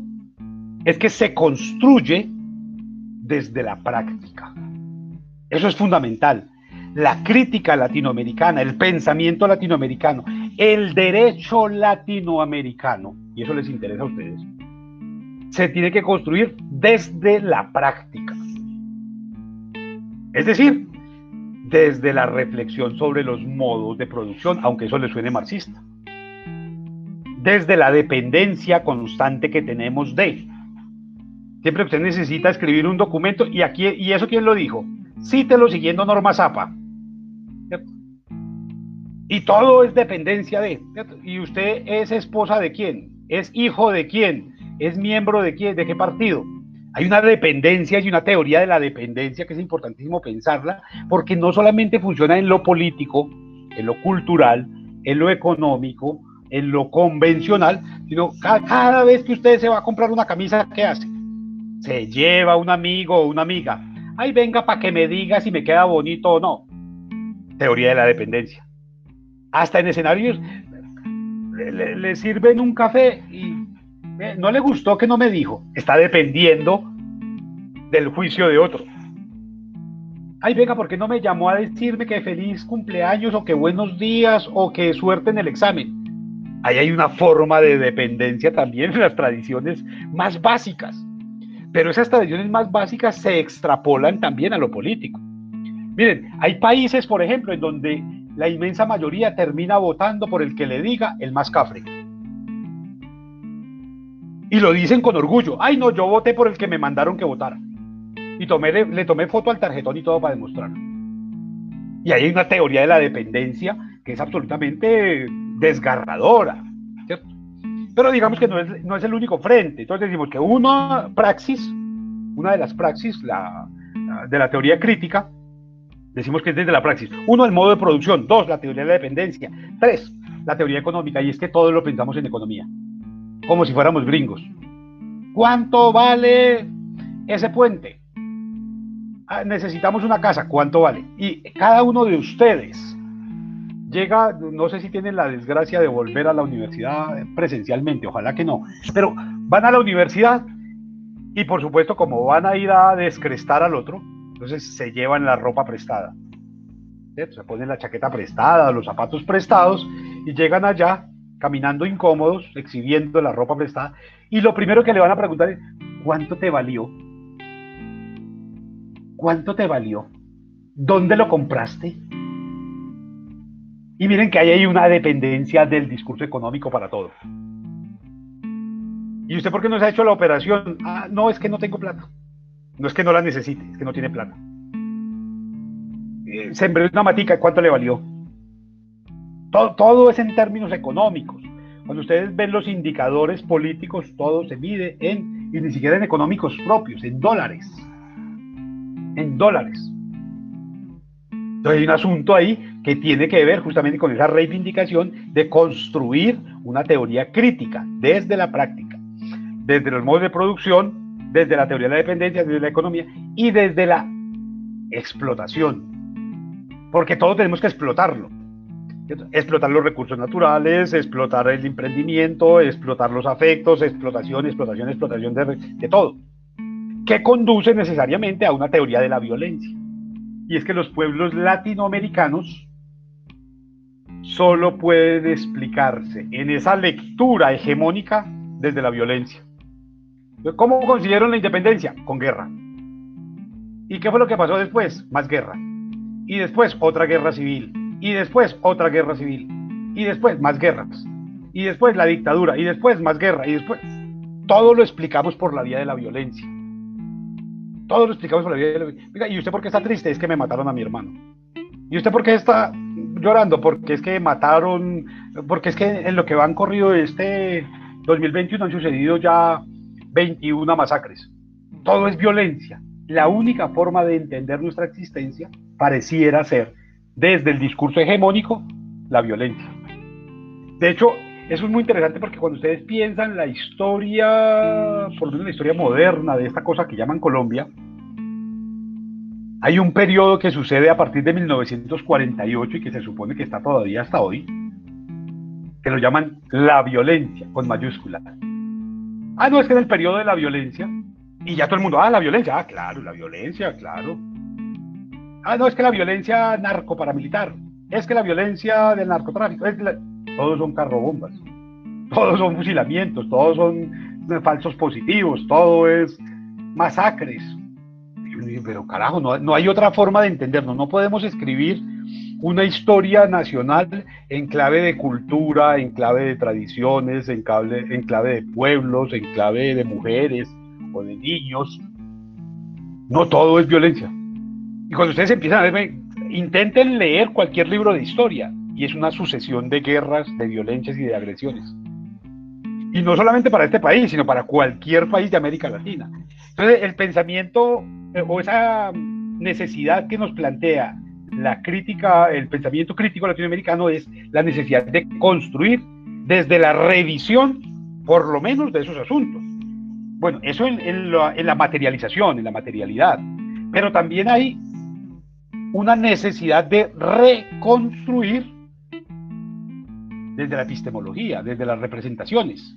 es que se construye desde la práctica. Eso es fundamental. La crítica latinoamericana, el pensamiento latinoamericano, el derecho latinoamericano, y eso les interesa a ustedes, se tiene que construir desde la práctica. Es decir, desde la reflexión sobre los modos de producción, aunque eso le suene marxista desde la dependencia constante que tenemos de. Siempre usted necesita escribir un documento y aquí y eso quién lo dijo. Cítelo siguiendo norma Zapa. Y todo es dependencia de. Y usted es esposa de quién? ¿Es hijo de quién? ¿Es miembro de quién? ¿De qué partido? Hay una dependencia y una teoría de la dependencia que es importantísimo pensarla, porque no solamente funciona en lo político, en lo cultural, en lo económico, en lo convencional, sino cada, vez que usted se va a comprar una camisa, ¿qué hace? Se lleva un amigo o una amiga. Ay, venga para que me diga si me queda bonito o no. Teoría de la dependencia. Hasta en escenarios le, le sirven un café y no le gustó que no me dijo. Está dependiendo del juicio de otro. Ay, venga, ¿por qué no me llamó a decirme que feliz cumpleaños o que buenos días o que suerte en el examen? Ahí hay una forma de dependencia también en las tradiciones más básicas. Pero esas tradiciones más básicas se extrapolan también a lo político. Miren, hay países, por ejemplo, en donde la inmensa mayoría termina votando por el que le diga el más cafre. Y lo dicen con orgullo. Ay, no, yo voté por el que me mandaron que votara. Y tomé, le, tomé foto al tarjetón y todo para demostrarlo. Y hay una teoría de la dependencia que es absolutamente desgarradora, ¿cierto? Pero digamos que no es, no es el único frente. Entonces decimos que una praxis, una de las praxis la, de la teoría crítica, decimos que es desde la praxis. Uno, el modo de producción. Dos, la teoría de la dependencia. Tres, la teoría económica. Y es que todo lo pensamos en economía, como si fuéramos gringos. ¿Cuánto vale ese puente. Ah, necesitamos una casa, ¿cuánto vale? Y cada uno de ustedes llega, no sé si tienen la desgracia de volver a la universidad presencialmente, ojalá que no, pero van a la universidad y por supuesto como van a ir a descrestar al otro, entonces se llevan la ropa prestada. Se ponen la chaqueta prestada, los zapatos prestados y llegan allá caminando incómodos, exhibiendo la ropa prestada. Y lo primero que le van a preguntar es, ¿cuánto te valió? ¿Cuánto te valió? ¿Dónde lo compraste? Y miren que hay ahí una dependencia del discurso económico para todo. ¿Y usted por qué no se ha hecho la operación? Ah, no, es que no tengo plata. No es que no la necesite, es que no tiene plata. Eh, sembré una matica, ¿cuánto le valió? Todo, todo, es en términos económicos. Cuando ustedes ven los indicadores políticos, todo se mide en, y ni siquiera en económicos propios, en dólares. En dólares. Entonces hay un asunto ahí que tiene que ver justamente con esa reivindicación de construir una teoría crítica desde la práctica, desde los modos de producción, desde la teoría de la dependencia, desde la economía y desde la explotación. Porque todos tenemos que explotarlo. Explotar los recursos naturales, explotar el emprendimiento, explotar los afectos, explotación, explotación, explotación de, de todo. Que conduce necesariamente a una teoría de la violencia y es que los pueblos latinoamericanos solo pueden explicarse en esa lectura hegemónica desde la violencia. ¿Cómo consiguieron la independencia? Con guerra. ¿Y qué fue lo que pasó después? Más guerra. Y después otra guerra civil. Y después otra guerra civil. Y después más guerras. Y después la dictadura. Y después más guerra. Y después... Todo lo explicamos por la vía de la violencia. Todo lo explicamos por la vida. ¿y usted por qué está triste? Es que me mataron a mi hermano. ¿Y usted por qué está llorando? Porque es que mataron, porque es que en lo que van corrido este 2021 han sucedido ya 21 masacres. Todo es violencia. La única forma de entender nuestra existencia pareciera ser, desde el discurso hegemónico, la violencia. De hecho, eso es muy interesante porque cuando ustedes piensan la historia, por lo menos la historia moderna de esta cosa que llaman Colombia, hay un periodo que sucede a partir de 1948 y que se supone que está todavía hasta hoy, que lo llaman la violencia, con mayúscula. Ah, no, es que en el periodo de la violencia, y ya todo el mundo, ah, la violencia, ah, claro, la violencia, claro. Ah, no, es que la violencia narco-paramilitar, es que la violencia del narcotráfico, todos son carrobombas, todos son fusilamientos, todos son falsos positivos, todo es masacres. Pero carajo, no, hay otra forma de entendernos, no podemos escribir una historia nacional en clave de cultura, en clave de tradiciones, en clave, en clave de pueblos, en clave de mujeres o de niños. No todo es violencia. Y cuando ustedes empiezan a ver, intenten leer cualquier libro de historia y es una sucesión de guerras, de violencias y de agresiones. Y no solamente para este país, sino para cualquier país de América Latina. Entonces, el pensamiento eh, o esa necesidad que nos plantea la crítica, el pensamiento crítico latinoamericano es la necesidad de construir desde la revisión, por lo menos, de esos asuntos. Bueno, eso en, en la materialización, en la materialidad. Pero también hay una necesidad de reconstruir desde la epistemología, desde las representaciones.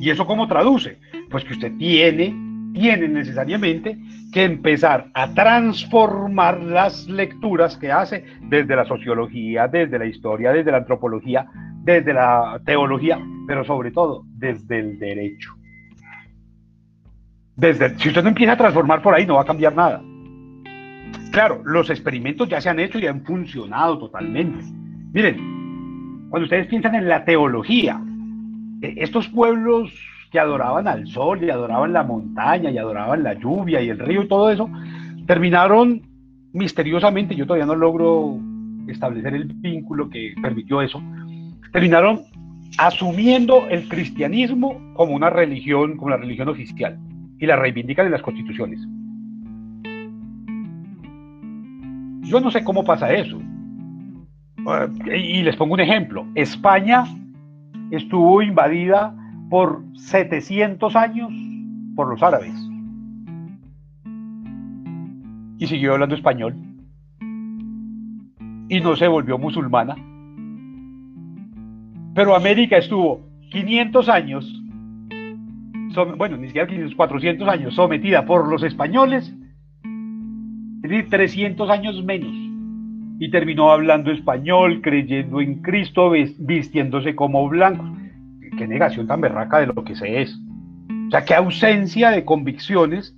¿Y eso cómo traduce? Pues que usted tiene, tiene necesariamente que empezar a transformar las lecturas que hace desde la sociología, desde la historia, desde la antropología, desde la teología, pero sobre todo desde el derecho. Desde, si usted no empieza a transformar por ahí, no va a cambiar nada. Claro, los experimentos ya se han hecho y han funcionado totalmente. Miren, cuando ustedes piensan en la teología, e, estos pueblos que adoraban al sol y adoraban la montaña y adoraban la lluvia y el río y todo eso, terminaron misteriosamente, yo todavía no logro establecer el vínculo que permitió eso, terminaron asumiendo el cristianismo como una religión, como la religión oficial, y la reivindican en las constituciones. Yo no sé cómo pasa eso. Y les pongo un ejemplo. España estuvo invadida por 700 años por los árabes. y siguió hablando español y no se volvió musulmana. Pero América estuvo 500 años, bueno, ni siquiera 500, 400 años sometida por los españoles, es decir, 300 años menos. Y terminó hablando español, creyendo en Cristo, vistiéndose como blanco. Qué negación tan berraca de lo que se es. O sea, qué ausencia de convicciones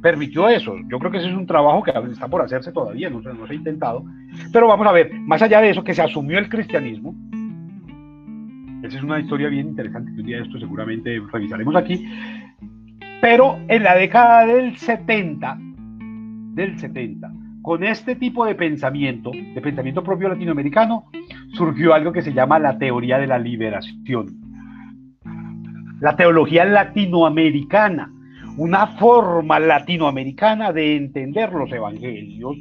permitió eso. Yo creo que ese es un trabajo que está por hacerse todavía, no, no se ha intentado. Pero vamos a ver, más allá de eso, que se asumió el cristianismo, esa es una historia bien interesante que un día esto seguramente revisaremos aquí. Pero en la década del 70, del 70, con este tipo de pensamiento, de pensamiento propio latinoamericano, surgió algo que se llama la teoría de la liberación. La teología latinoamericana una forma latinoamericana de entender los evangelios.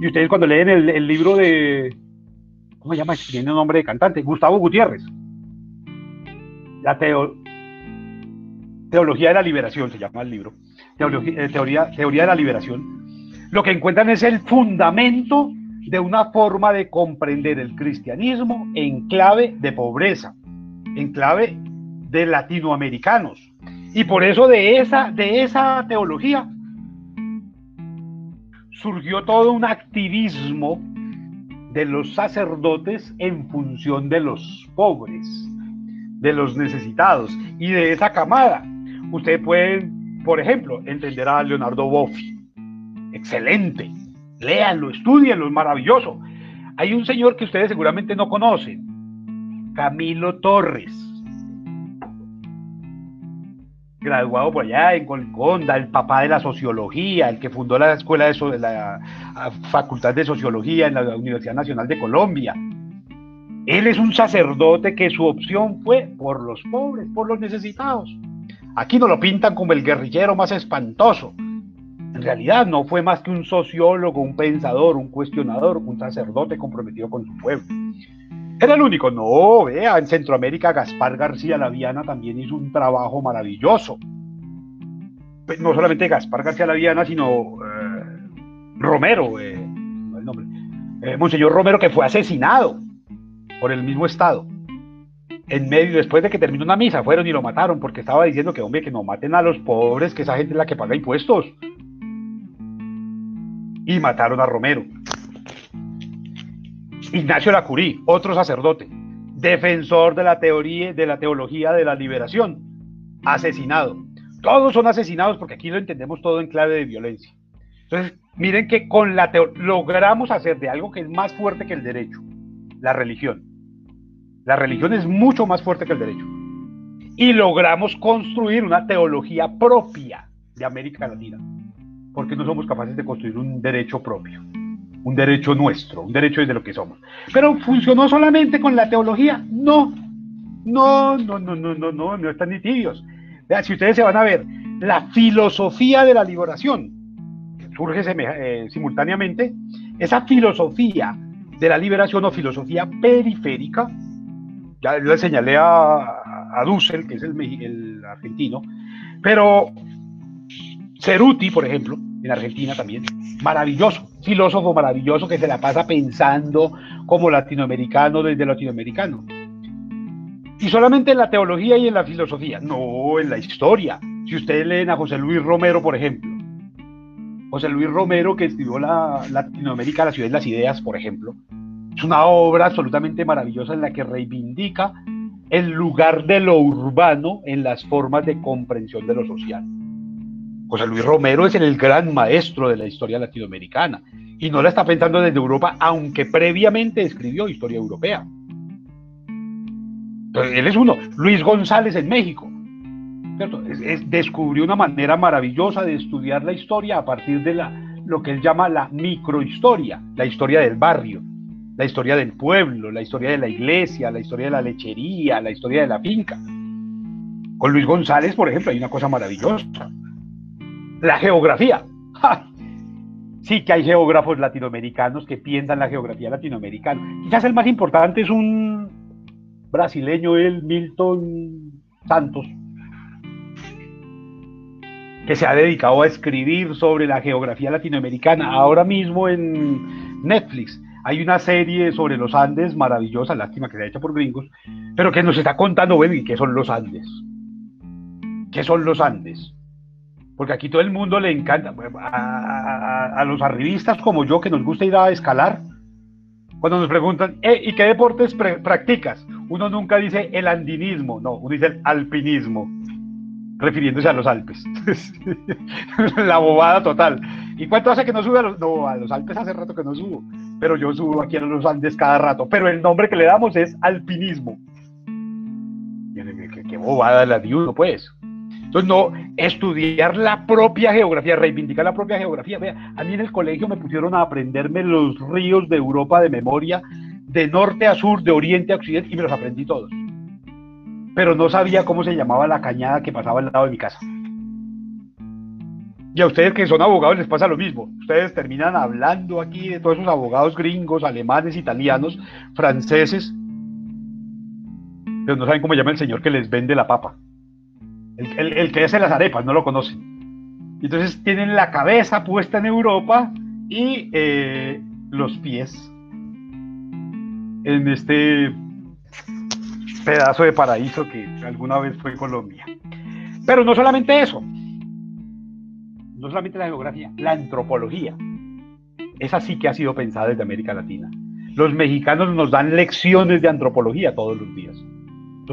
Y ustedes cuando leen el, libro de, ¿cómo se llama? Tiene un nombre de cantante, Gustavo Gutiérrez. La Teología de la Liberación se llama el libro. Teología, eh, teoría, teoría de la Liberación. Lo que encuentran es el fundamento de una forma de comprender el cristianismo en clave de pobreza, en clave de latinoamericanos y por eso de esa, de esa teología surgió todo un activismo de los sacerdotes en función de los pobres, de los necesitados y de esa camada. Ustedes pueden, por ejemplo, entender a Leonardo Boffi. Excelente. Léanlo, estudienlo, es maravilloso. Hay un señor que ustedes seguramente no conocen, Camilo Torres graduado por allá en Golconda, el papá de la sociología, el que fundó la escuela de, la Facultad de Sociología en la Universidad Nacional de Colombia. Él es un sacerdote que su opción fue por los pobres, por los necesitados. Aquí no lo pintan como el guerrillero más espantoso. En realidad no fue más que un sociólogo, un pensador, un cuestionador, un sacerdote comprometido con su pueblo. Era el único. No, vea, en Centroamérica Gaspar García Laviana también hizo un trabajo maravilloso. No solamente Gaspar García Laviana, sino eh, Romero, eh, no el nombre, eh, Monseñor Romero, que fue asesinado por el mismo Estado. En medio, después de que terminó una misa, fueron y lo mataron porque estaba diciendo que, hombre, que no maten a los pobres, que esa gente es la que paga impuestos. Y mataron a Romero. Ignacio Lacurí, otro sacerdote, defensor de la teoría, de la teología de la liberación, asesinado. Todos son asesinados porque aquí lo entendemos todo en clave de violencia. Entonces, miren que con la logramos hacer de algo que es más fuerte que el derecho, la religión. La religión es mucho más fuerte que el derecho. Y logramos construir una teología propia de América Latina, porque no somos capaces de construir un derecho propio un derecho nuestro, un derecho desde lo que somos. Pero funcionó solamente con la teología, no, no, no, no, no, no, no, no están ni tibios. Vean, si ustedes se van a ver, la filosofía de la liberación surge eh, simultáneamente, esa filosofía de la liberación o filosofía periférica, ya le señalé a, a Dussel, que es el, el argentino, pero Ceruti, por ejemplo, en Argentina también, maravilloso, filósofo maravilloso que se la pasa pensando como latinoamericano desde latinoamericano. Y solamente en la teología y en la filosofía, no en la historia. Si ustedes leen a José Luis Romero, por ejemplo, José Luis Romero, que escribió la Latinoamérica, la ciudad de las ideas, por ejemplo, es una obra absolutamente maravillosa en la que reivindica el lugar de lo urbano en las formas de comprensión de lo social. José Luis Romero es el gran maestro de la historia latinoamericana y no la está pensando desde Europa, aunque previamente escribió historia europea. él es uno. Luis González en México. descubrió una manera maravillosa de estudiar la historia a partir de lo que él llama la microhistoria, la historia del barrio, la historia del pueblo, la historia de la iglesia, la historia de la lechería, la historia de la finca. Con Luis González, por ejemplo, hay una cosa maravillosa la geografía. Sí que hay geógrafos latinoamericanos que piensan la geografía latinoamericana. Quizás el más importante es un brasileño, el Milton Santos, que se ha dedicado a escribir sobre la geografía latinoamericana. Ahora mismo en Netflix hay una serie sobre los Andes maravillosa, lástima que sea hecha por gringos, pero que nos está contando, bueno, ¿y qué son los Andes? ¿Qué son los Andes? Porque aquí todo el mundo le encanta, a, los arribistas como yo, que nos gusta ir a escalar, cuando nos preguntan, eh, ¿y qué deportes practicas? Uno nunca dice el andinismo, no, uno dice el alpinismo refiriéndose a los Alpes. la bobada total. ¿Y cuánto hace que no sube a los, no, a los Alpes? Hace rato que no subo, pero yo subo aquí a los Andes cada rato. Pero el nombre que le damos es alpinismo. ¿Qué, bobada la de uno, pues. Entonces, no, estudiar la propia geografía, reivindicar la propia geografía. Vea, a mí en el colegio me pusieron a aprenderme los ríos de Europa de memoria, de norte a sur, de oriente a occidente, y me los aprendí todos pero no sabía cómo se llamaba la cañada que pasaba al lado de mi casa. Y a ustedes que son abogados les pasa lo mismo. Ustedes terminan hablando aquí de todos esos abogados gringos, alemanes, italianos, franceses, pero no saben cómo llama el señor que les vende la papa. El, que hace las arepas, no lo conocen. Entonces tienen la cabeza puesta en Europa y eh, los pies en este pedazo de paraíso que alguna vez fue Colombia. Pero no solamente eso, no solamente la geografía, la antropología. Esa sí que ha sido pensada desde América Latina. Los mexicanos nos dan lecciones de antropología todos los días.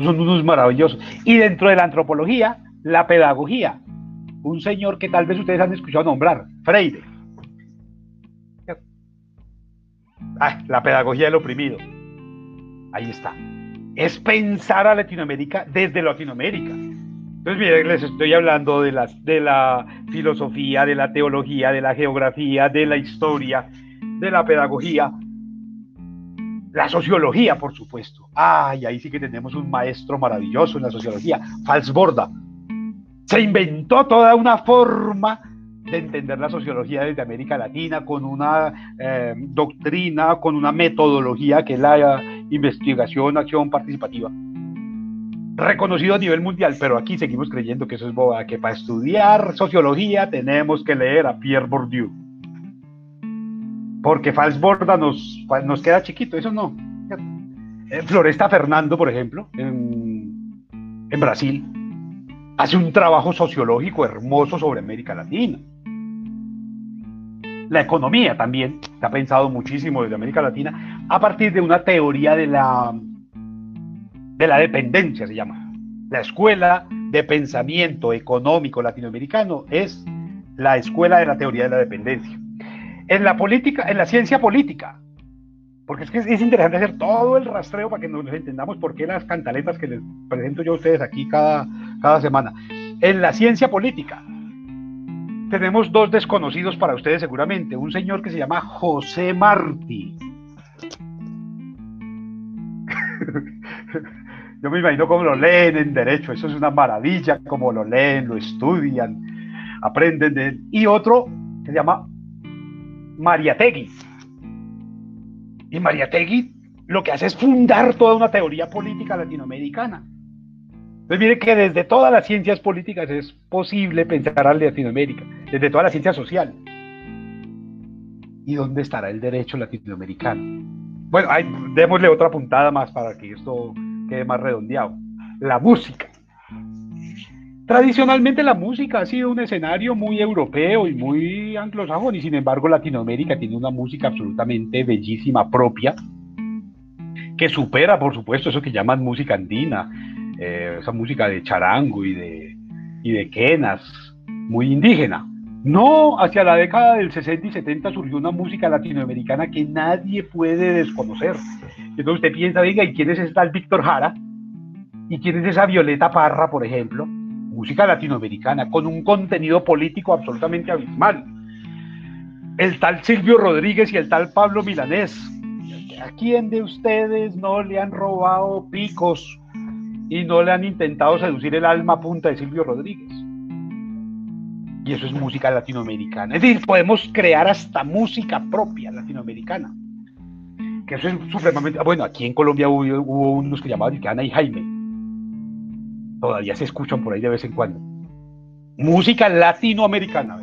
Son unos maravillosos. Y dentro de la antropología, la pedagogía. Un señor que tal vez ustedes han escuchado nombrar, Freire. Ah, la pedagogía del oprimido. Ahí está es pensar a Latinoamérica desde Latinoamérica. Entonces, miren, les estoy hablando de, las, de la filosofía, de la teología, de la geografía, de la historia, de la pedagogía, la sociología, por supuesto. Ay, ahí sí que tenemos un maestro maravilloso en la sociología, Falsborda. Se inventó toda una forma de entender la sociología desde América Latina con una eh, doctrina, con una metodología que es la investigación, acción participativa. Reconocido a nivel mundial, pero aquí seguimos creyendo que eso es boba, que para estudiar sociología tenemos que leer a Pierre Bourdieu. Porque Falsborda nos, nos queda chiquito, eso no. Floresta Fernando, por ejemplo, en, en Brasil, hace un trabajo sociológico hermoso sobre América Latina. La economía también se ha pensado muchísimo desde América Latina a partir de una teoría de la, de la dependencia, se llama. La escuela de pensamiento económico latinoamericano es la escuela de la teoría de la dependencia. En la política, en la ciencia política, porque es que es interesante hacer todo el rastreo para que nos entendamos por qué las cantaletas que les presento yo a ustedes aquí cada, cada semana. En la ciencia política, tenemos dos desconocidos para ustedes seguramente. Un señor que se llama José Martí. Yo me imagino cómo lo leen en derecho. Eso es una maravilla, como lo leen, lo estudian, aprenden de él. Y otro que se llama Mariategui. Y Mariategui lo que hace es fundar toda una teoría política latinoamericana entonces mire que desde todas las ciencias políticas es posible pensar a Latinoamérica, desde toda la ciencia social. ¿Y dónde estará el derecho latinoamericano? Bueno, démosle otra puntada más para que esto quede más redondeado. La música. Tradicionalmente la música ha sido un escenario muy europeo y muy anglosajón y sin embargo Latinoamérica tiene una música absolutamente bellísima propia que supera por supuesto eso que llaman música andina, eh, esa música de charango y de, y de quenas, muy indígena. No, hacia la década del 60 y 70 surgió una música latinoamericana que nadie puede desconocer. Entonces usted piensa, venga, ¿y quién es esta el Víctor Jara? ¿Y quién es esa Violeta Parra, por ejemplo? Música latinoamericana con un contenido político absolutamente abismal. El tal Silvio Rodríguez y el tal Pablo Milanés. ¿A quién de ustedes no le han robado picos y no le han intentado seducir el alma punta de Silvio Rodríguez. Y eso es música latinoamericana. Es decir, podemos crear hasta música propia latinoamericana. Que eso es supremamente... Bueno, aquí en Colombia hubo, unos que llamaban Ana y Jaime. Todavía se escuchan por ahí de vez en cuando. música latinoamericana.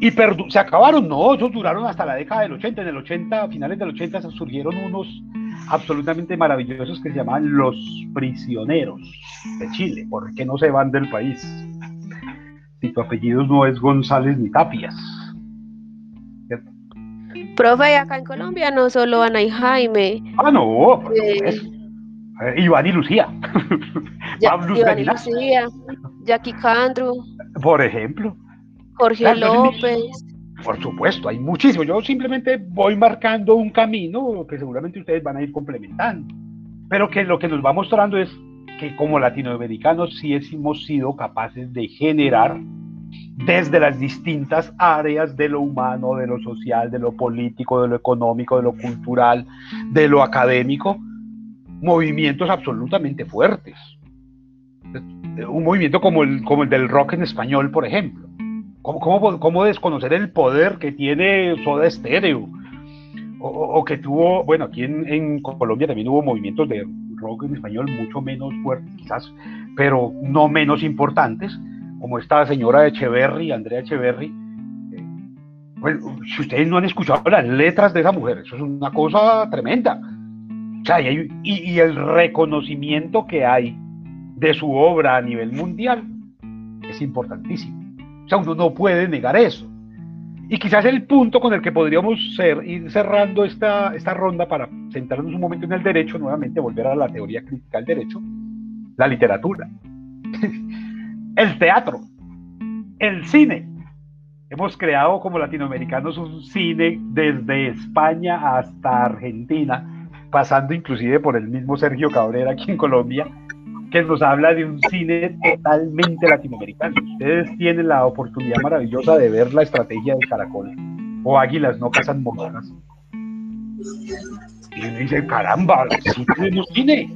Y se acabaron, no, ellos duraron hasta la década del 80. En el 80, a finales del 80, surgieron unos absolutamente maravillosos que se llaman Los Prisioneros de Chile. ¿Por qué no se van del país? Si tu apellido no es González ni Tapias. Profe, acá en Colombia no solo Ana y Jaime. Ah, no, eh, Iván y Lucía. Y Lucía, Jackie Candru. Por ejemplo. Jorge López. Por supuesto, hay muchísimo. Yo simplemente voy marcando un camino que seguramente ustedes van a ir complementando. Pero que lo que nos va mostrando es que como latinoamericanos sí hemos sido capaces de generar desde las distintas áreas de lo humano, de lo social, de lo político, de lo económico, de lo cultural, de lo académico, movimientos absolutamente fuertes. Un movimiento como el, como el del rock en español, por ejemplo. ¿Cómo, cómo, desconocer el poder que tiene Soda Stereo? O, que tuvo, bueno, aquí en, Colombia también hubo movimientos de rock en español mucho menos fuertes quizás, pero no menos importantes, como esta señora Echeverry, Andrea Echeverry. pues, si ustedes no han escuchado las letras de esa mujer, eso es una cosa tremenda. O sea, y, y el reconocimiento que hay de su obra a nivel mundial es importantísimo. O sea, uno no puede negar eso. Y quizás el punto con el que podríamos ser, ir cerrando esta, esta ronda para centrarnos un momento en el derecho, nuevamente volver a la teoría crítica del derecho, la literatura, el teatro, el cine. Hemos creado como latinoamericanos un cine desde España hasta Argentina, pasando inclusive por el mismo Sergio Cabrera aquí en Colombia, que nos habla de un cine totalmente latinoamericano. Ustedes tienen la oportunidad maravillosa de ver la estrategia de Caracol o Águilas no cazan moscas. Y uno dice, caramba, sí tenemos cine.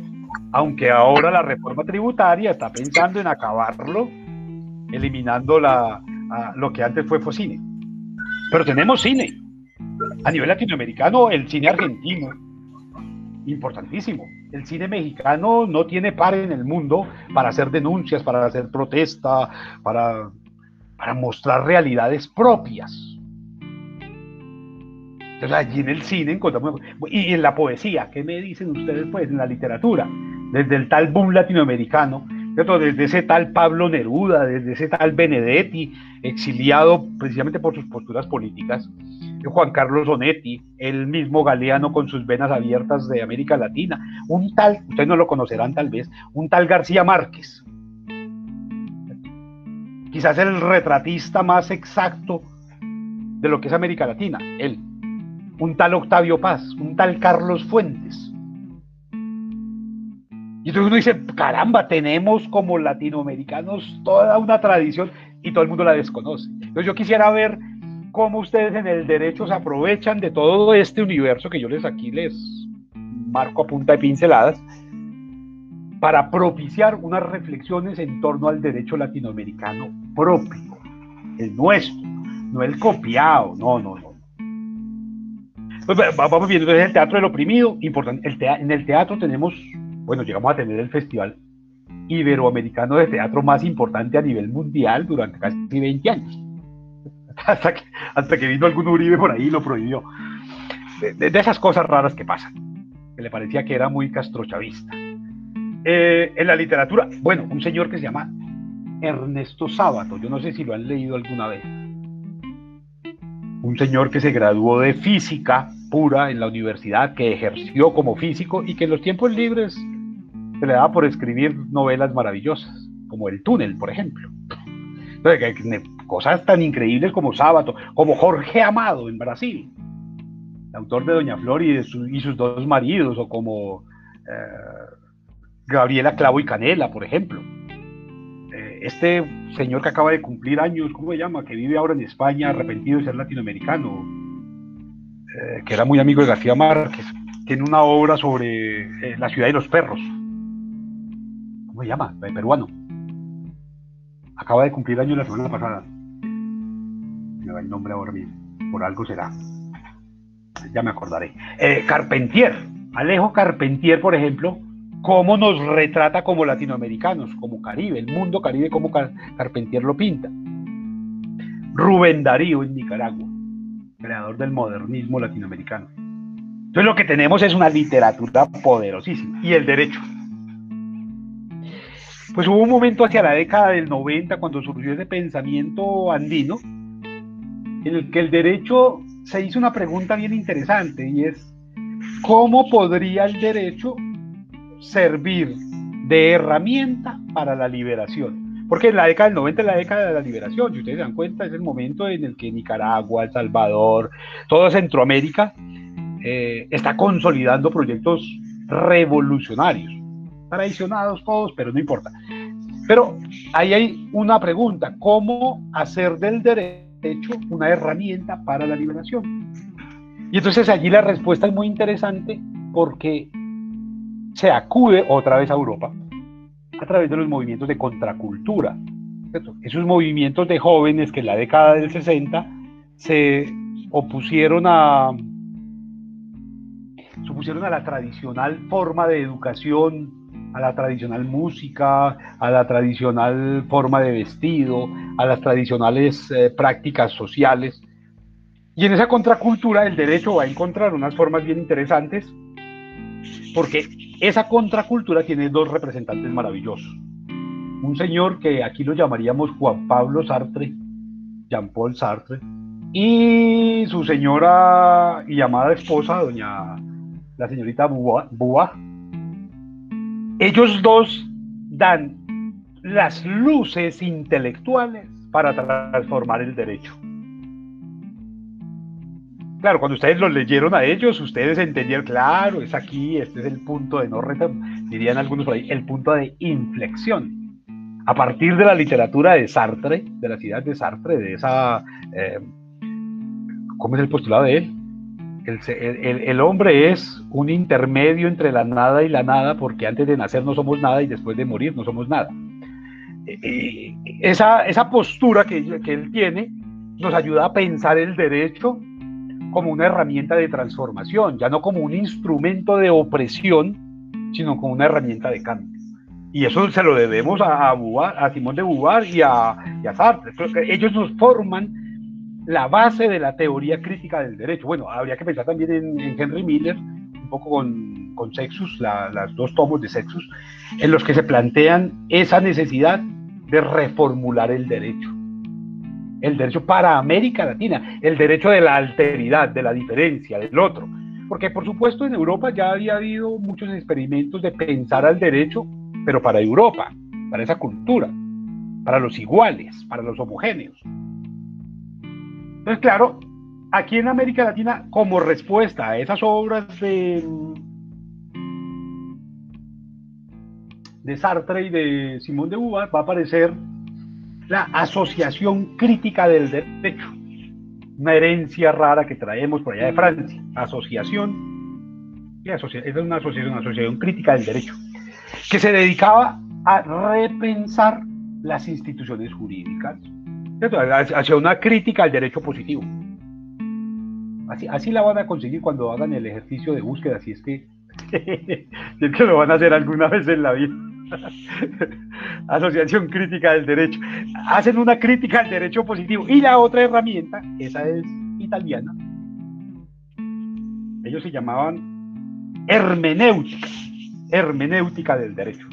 Aunque ahora la reforma tributaria está pensando en acabarlo, eliminando la, lo que antes fue Focine. Pero tenemos cine. A nivel latinoamericano, el cine argentino, importantísimo. El cine mexicano no tiene par en el mundo para hacer denuncias, para hacer protesta, para, para mostrar realidades propias. Entonces allí en el cine encontramos, y en la poesía, ¿qué me dicen ustedes pues en la literatura? Desde el tal boom latinoamericano, desde ese tal Pablo Neruda, desde ese tal Benedetti, exiliado precisamente por sus posturas políticas, Juan Carlos Onetti, el mismo Galeano con sus venas abiertas de América Latina, un tal, ustedes no lo conocerán tal vez, un tal García Márquez, quizás el retratista más exacto de lo que es América Latina, él, un tal Octavio Paz, un tal Carlos Fuentes. Y entonces uno dice, caramba, tenemos como latinoamericanos toda una tradición y todo el mundo la desconoce. Entonces yo quisiera ver cómo ustedes en el derecho se aprovechan de todo este universo que yo les aquí les marco a punta de pinceladas para propiciar unas reflexiones en torno al derecho latinoamericano propio, el nuestro, no el copiado, no, no, no. Pues, vamos viendo entonces el teatro del oprimido, importante. El en el teatro tenemos, bueno, llegamos a tener el festival iberoamericano de teatro más importante a nivel mundial durante casi 20 años hasta que, hasta vino algún Uribe por ahí y lo prohibió. De, esas cosas raras que pasan, que le parecía que era muy castrochavista. Eh, en la literatura, bueno, un señor que se llama Ernesto Sábato, yo no sé si lo han leído alguna vez. Un señor que se graduó de física pura en la universidad, que ejerció como físico y que en los tiempos libres se le daba por escribir novelas maravillosas, como El túnel, por ejemplo cosas tan increíbles como Sábato, como Jorge Amado en Brasil, el autor de Doña Flor y, sus dos maridos, o como eh, Gabriela Clavo y Canela, por ejemplo. Eh, este señor que acaba de cumplir años, ¿cómo se llama? Que vive ahora en España, arrepentido de ser latinoamericano, eh, que era muy amigo de García Márquez, tiene una obra sobre la ciudad de los perros. ¿Cómo se llama? peruano acaba de cumplir años la semana pasada me va el nombre ahora mismo, por algo será. Ya me acordaré. Eh, Carpentier, Alejo Carpentier, por ejemplo, cómo nos retrata como latinoamericanos, como Caribe, el mundo Caribe, como Carpentier lo pinta. Rubén Darío en Nicaragua, creador del modernismo latinoamericano. Entonces lo que tenemos es una literatura poderosísima y el derecho. Pues hubo un momento hacia la década del 90 cuando surgió ese pensamiento andino en el que el derecho se hizo una pregunta bien interesante y es ¿cómo podría el derecho servir de herramienta para la liberación? Porque en la década del 90 es la década de la liberación, si ustedes se dan cuenta, es el momento en el que Nicaragua, El Salvador, toda Centroamérica eh, está consolidando proyectos revolucionarios, traicionados todos, pero no importa. Pero ahí hay una pregunta, ¿cómo hacer del derecho una herramienta para la liberación? Y entonces allí la respuesta es muy interesante porque se acude otra vez a Europa a través de los movimientos de contracultura. Esos movimientos de jóvenes que en la década del 60 se opusieron a, se opusieron a la tradicional forma de educación, a la tradicional música, a la tradicional forma de vestido, a las tradicionales eh, prácticas sociales. Y en esa contracultura el derecho va a encontrar unas formas bien interesantes porque esa contracultura tiene dos representantes maravillosos. Un señor que aquí lo llamaríamos Juan Pablo Sartre, Jean-Paul Sartre, y su señora y amada esposa, doña la señorita Bois. Ellos dos dan las luces intelectuales para transformar el derecho. Claro, cuando ustedes los leyeron a ellos, ustedes entendieron, claro, es aquí, este es el punto de no dirían algunos por ahí, el punto de inflexión. A partir de la literatura de Sartre, de las ideas de Sartre, de esa, eh, ¿cómo es el postulado de él? El, hombre es un intermedio entre la nada y la nada, porque antes de nacer no somos nada y después de morir no somos nada. Eh, eh, esa, esa postura que, él tiene nos ayuda a pensar el derecho como una herramienta de transformación, ya no como un instrumento de opresión, sino como una herramienta de cambio. Y eso se lo debemos a, a, Simón de Beauvoir y a, Sartre. ellos nos forman la base de la teoría crítica del derecho. Bueno, habría que pensar también en, Henry Miller, un poco con, con Sexus, las dos tomos de Sexus, en los que se plantean esa necesidad de reformular el derecho el derecho para América Latina, el derecho de la alteridad, de la diferencia, del otro. Porque por supuesto en Europa ya había habido muchos experimentos de pensar al derecho, pero para Europa, para esa cultura, para los iguales, para los homogéneos. Entonces, claro, aquí en América Latina, como respuesta a esas obras de, de Sartre y de Simón de Beauvoir, va a aparecer la asociación crítica del derecho, una herencia rara que traemos por allá de Francia, asociación, es una asociación, una asociación crítica del derecho, que se dedicaba a repensar las instituciones jurídicas, hacia una crítica al derecho positivo. Así, así la van a conseguir cuando hagan el ejercicio de búsqueda, si es que, es que lo van a hacer alguna vez en la vida. Asociación Crítica del Derecho. Hacen una crítica al derecho positivo. Y la otra herramienta, esa es italiana, ellos se llamaban hermenéutica, hermenéutica del derecho,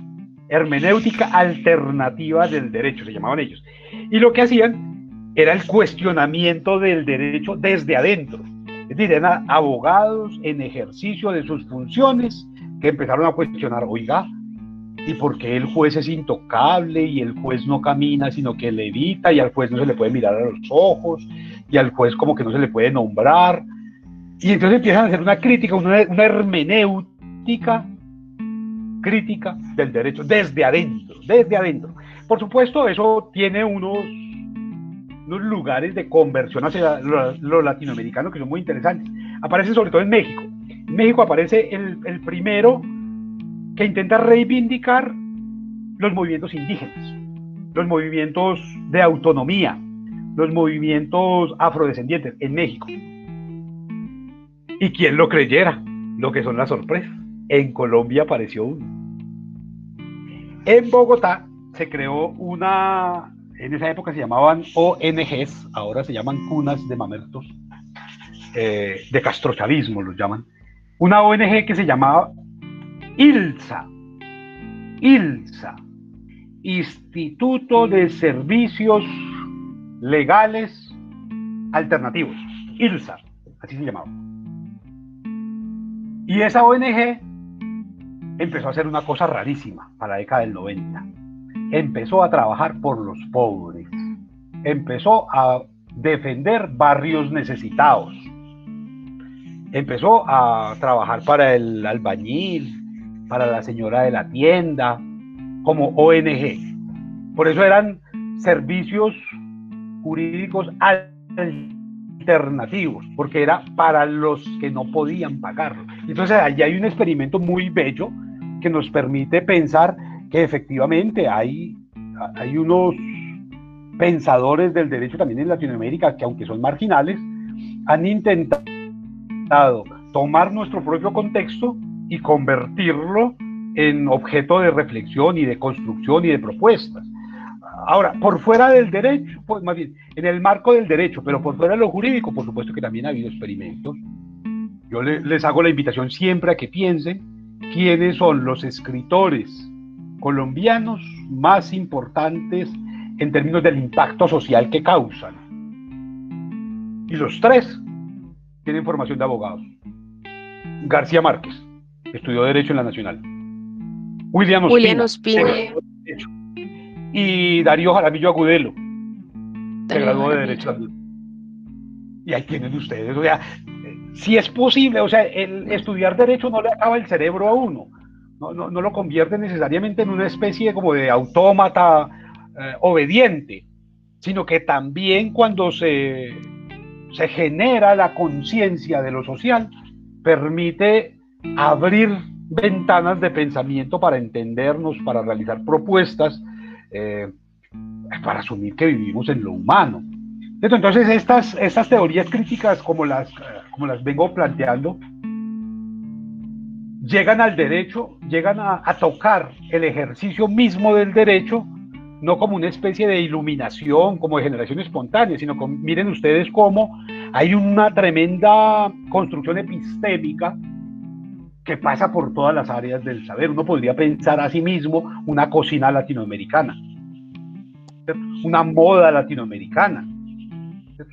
hermenéutica alternativa del derecho, se llamaban ellos. Y lo que hacían era el cuestionamiento del derecho desde adentro. Es decir, eran abogados en ejercicio de sus funciones que empezaron a cuestionar, oiga, y porque el juez es intocable y el juez no camina sino que levita y al juez no se le puede mirar a los ojos y al juez como que no se le puede nombrar. Y entonces empiezan a hacer una crítica, una, una hermenéutica crítica del derecho desde adentro, desde adentro. Por supuesto, eso tiene unos, unos lugares de conversión hacia lo, latinoamericano que son muy interesantes. Aparece sobre todo en México. En México aparece el, el primero que intenta reivindicar los movimientos indígenas, los movimientos de autonomía, los movimientos afrodescendientes en México. Y quien lo creyera, lo que son las sorpresas. En Colombia apareció uno. En Bogotá se creó una, en esa época se llamaban ONGs, ahora se llaman cunas de mamertos, eh, de castrochavismo los llaman, una ONG que se llamaba ILSA, ILSA, Instituto de Servicios Legales Alternativos, ILSA, así se llamaba. Y esa ONG empezó a hacer una cosa rarísima para la década del 90. Empezó a trabajar por los pobres. Empezó a defender barrios necesitados. Empezó a trabajar para el albañil, para la señora de la tienda, como ONG. Por eso eran servicios jurídicos alternativos, porque era para los que no podían pagarlo. Entonces allí hay un experimento muy bello que nos permite pensar que efectivamente hay, hay unos pensadores del derecho también en Latinoamérica que aunque son marginales, han intentado tomar nuestro propio contexto y convertirlo en objeto de reflexión y de construcción y de propuestas. Ahora, por fuera del derecho, pues más bien, en el marco del derecho, pero por fuera de lo jurídico, por supuesto que también ha habido experimentos. Yo les hago la invitación siempre a que piensen quiénes son los escritores colombianos más importantes en términos del impacto social que causan. Y los tres tienen formación de abogados. García Márquez, estudió Derecho en la Nacional. William Ospina, y Darío Jaramillo Agudelo, se graduó de Derecho. Y ahí tienen ustedes, o sea, si es posible, o sea, el estudiar Derecho no le acaba el cerebro a uno, no, no, no lo convierte necesariamente en una especie como de autómata eh, obediente, sino que también cuando se, se genera la conciencia de lo social, permite abrir ventanas de pensamiento para entendernos, para realizar propuestas, eh, para asumir que vivimos en lo humano. Entonces, estas, estas teorías críticas, como las, como las vengo planteando, llegan al derecho, llegan a, tocar el ejercicio mismo del derecho, no como una especie de iluminación, como de generación espontánea, sino con, miren ustedes cómo hay una tremenda construcción epistémica que pasa por todas las áreas del saber. Uno podría pensar a sí mismo una cocina latinoamericana, una moda latinoamericana.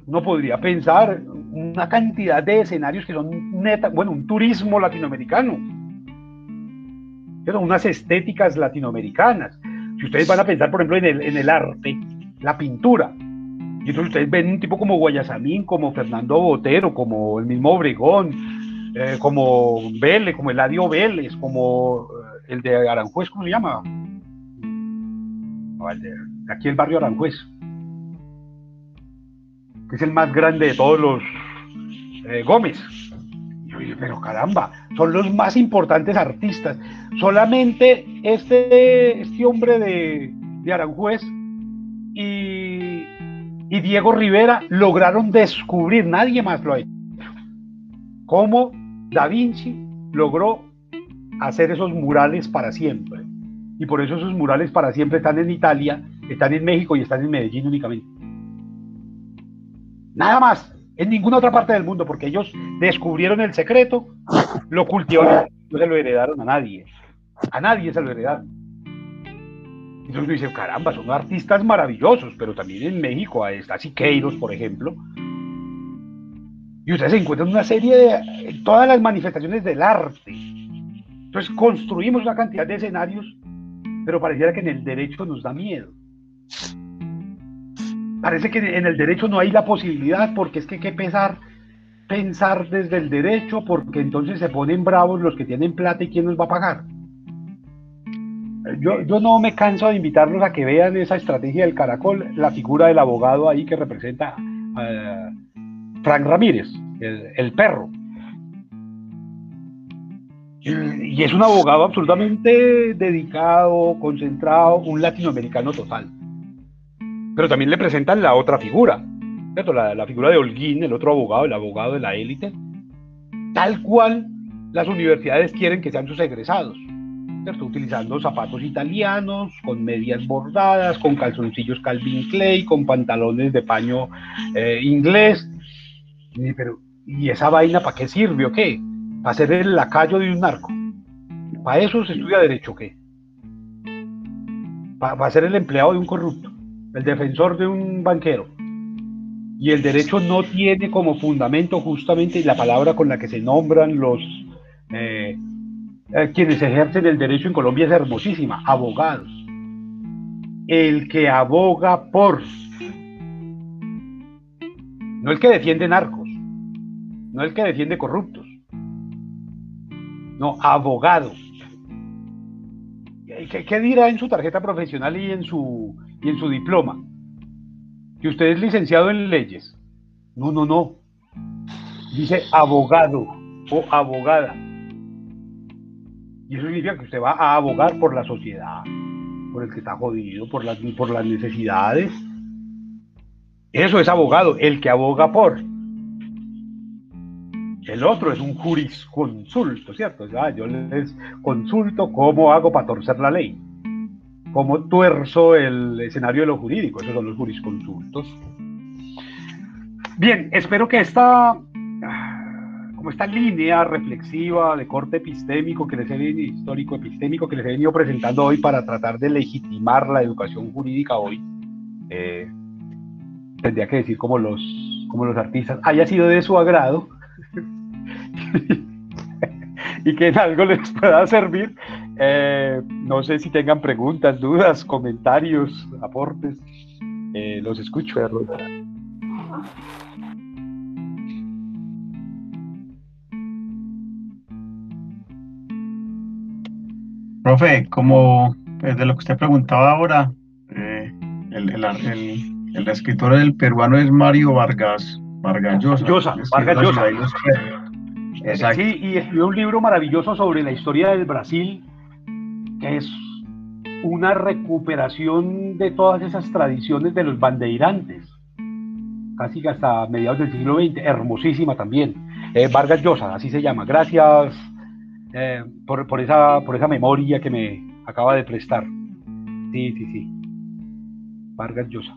Uno podría pensar una cantidad de escenarios que son neta, bueno, un turismo latinoamericano, pero unas estéticas latinoamericanas. Si ustedes van a pensar, por ejemplo, en el, en el arte, la pintura, y entonces ustedes ven un tipo como Guayasamín, como Fernando Botero, como el mismo Obregón, eh, como Vélez, como Eladio Vélez, como eh, el de Aranjuez, ¿cómo se llama? aquí el barrio Aranjuez, que es el más grande de todos los eh, Gómez. pero caramba, son los más importantes artistas. Solamente este, este hombre de, de Aranjuez y, y Diego Rivera lograron descubrir, nadie más lo ha hecho, cómo Da Vinci logró hacer esos murales para siempre. Y por eso esos murales para siempre están en Italia, están en México y están en Medellín únicamente. Nada más, en ninguna otra parte del mundo, porque ellos descubrieron el secreto, lo cultivaron, no se lo heredaron a nadie. A nadie se lo heredaron. Entonces uno dice, caramba, son artistas maravillosos, pero también en México está Siqueiros, por ejemplo, y ustedes encuentran una serie de todas las manifestaciones del arte. Entonces construimos una cantidad de escenarios, pero pareciera que en el derecho nos da miedo. Parece que en el derecho no hay la posibilidad, porque es que hay que pensar, pensar desde el derecho, porque entonces se ponen bravos los que tienen plata y quién nos va a pagar. Yo, yo, no me canso de invitarlos a que vean esa estrategia del caracol, la figura del abogado ahí que representa a, Frank Ramírez, el, perro. Y, es un abogado absolutamente dedicado, concentrado, un latinoamericano total. Pero también le presentan la otra figura, La, la figura de Holguín, el otro abogado, el abogado de la élite, tal cual las universidades quieren que sean sus egresados. utilizando zapatos italianos, con medias bordadas, con calzoncillos Calvin Klein, con pantalones de paño eh, inglés. Y, pero, ¿y esa vaina para qué sirve o qué? ¿Para ser el lacayo de un narco? ¿Para eso se estudia derecho o qué? ¿Para ser el empleado de un corrupto? ¿El defensor de un banquero? Y el derecho no tiene como fundamento justamente la palabra con la que se nombran los eh, eh, quienes ejercen el derecho en Colombia es hermosísima, abogados. El que aboga por, no el que defiende narcos, no el que defiende corruptos, no, abogado. ¿Qué, qué dirá en su tarjeta profesional y en su, y en su diploma? que usted es licenciado en leyes. No, no, no. Dice abogado o abogada. Y eso significa que usted va a abogar por la sociedad, por el que está jodido, por las, por las necesidades. Eso es abogado, el que aboga por. El otro es un jurisconsulto, ¿cierto? yo les consulto cómo hago para torcer la ley cómo tuerzo el escenario de lo jurídico. Esos son los jurisconsultos. Bien, espero que esta, como esta línea reflexiva de corte epistémico que les he venido, histórico epistémico que les he venido presentando hoy para tratar de legitimar la educación jurídica hoy, eh, tendría que decir como los, como los artistas, haya sido de su agrado y que en algo les pueda servir eh, no sé si tengan preguntas, dudas, comentarios, aportes. Eh, los escucho. Profe, como pues, de lo que usted preguntaba ahora, eh, el, escritor del peruano es Mario Vargas, Vargas Llosa. Vargas Llosa. Sí, y escribió un libro maravilloso sobre la historia del Brasil que es una recuperación de todas esas tradiciones de los bandeirantes, casi hasta mediados del siglo XX, hermosísima también. Eh, Vargas Llosa, así se llama. Gracias eh, por, por, esa, por esa memoria que me acaba de prestar. Sí, sí, sí. Vargas Llosa.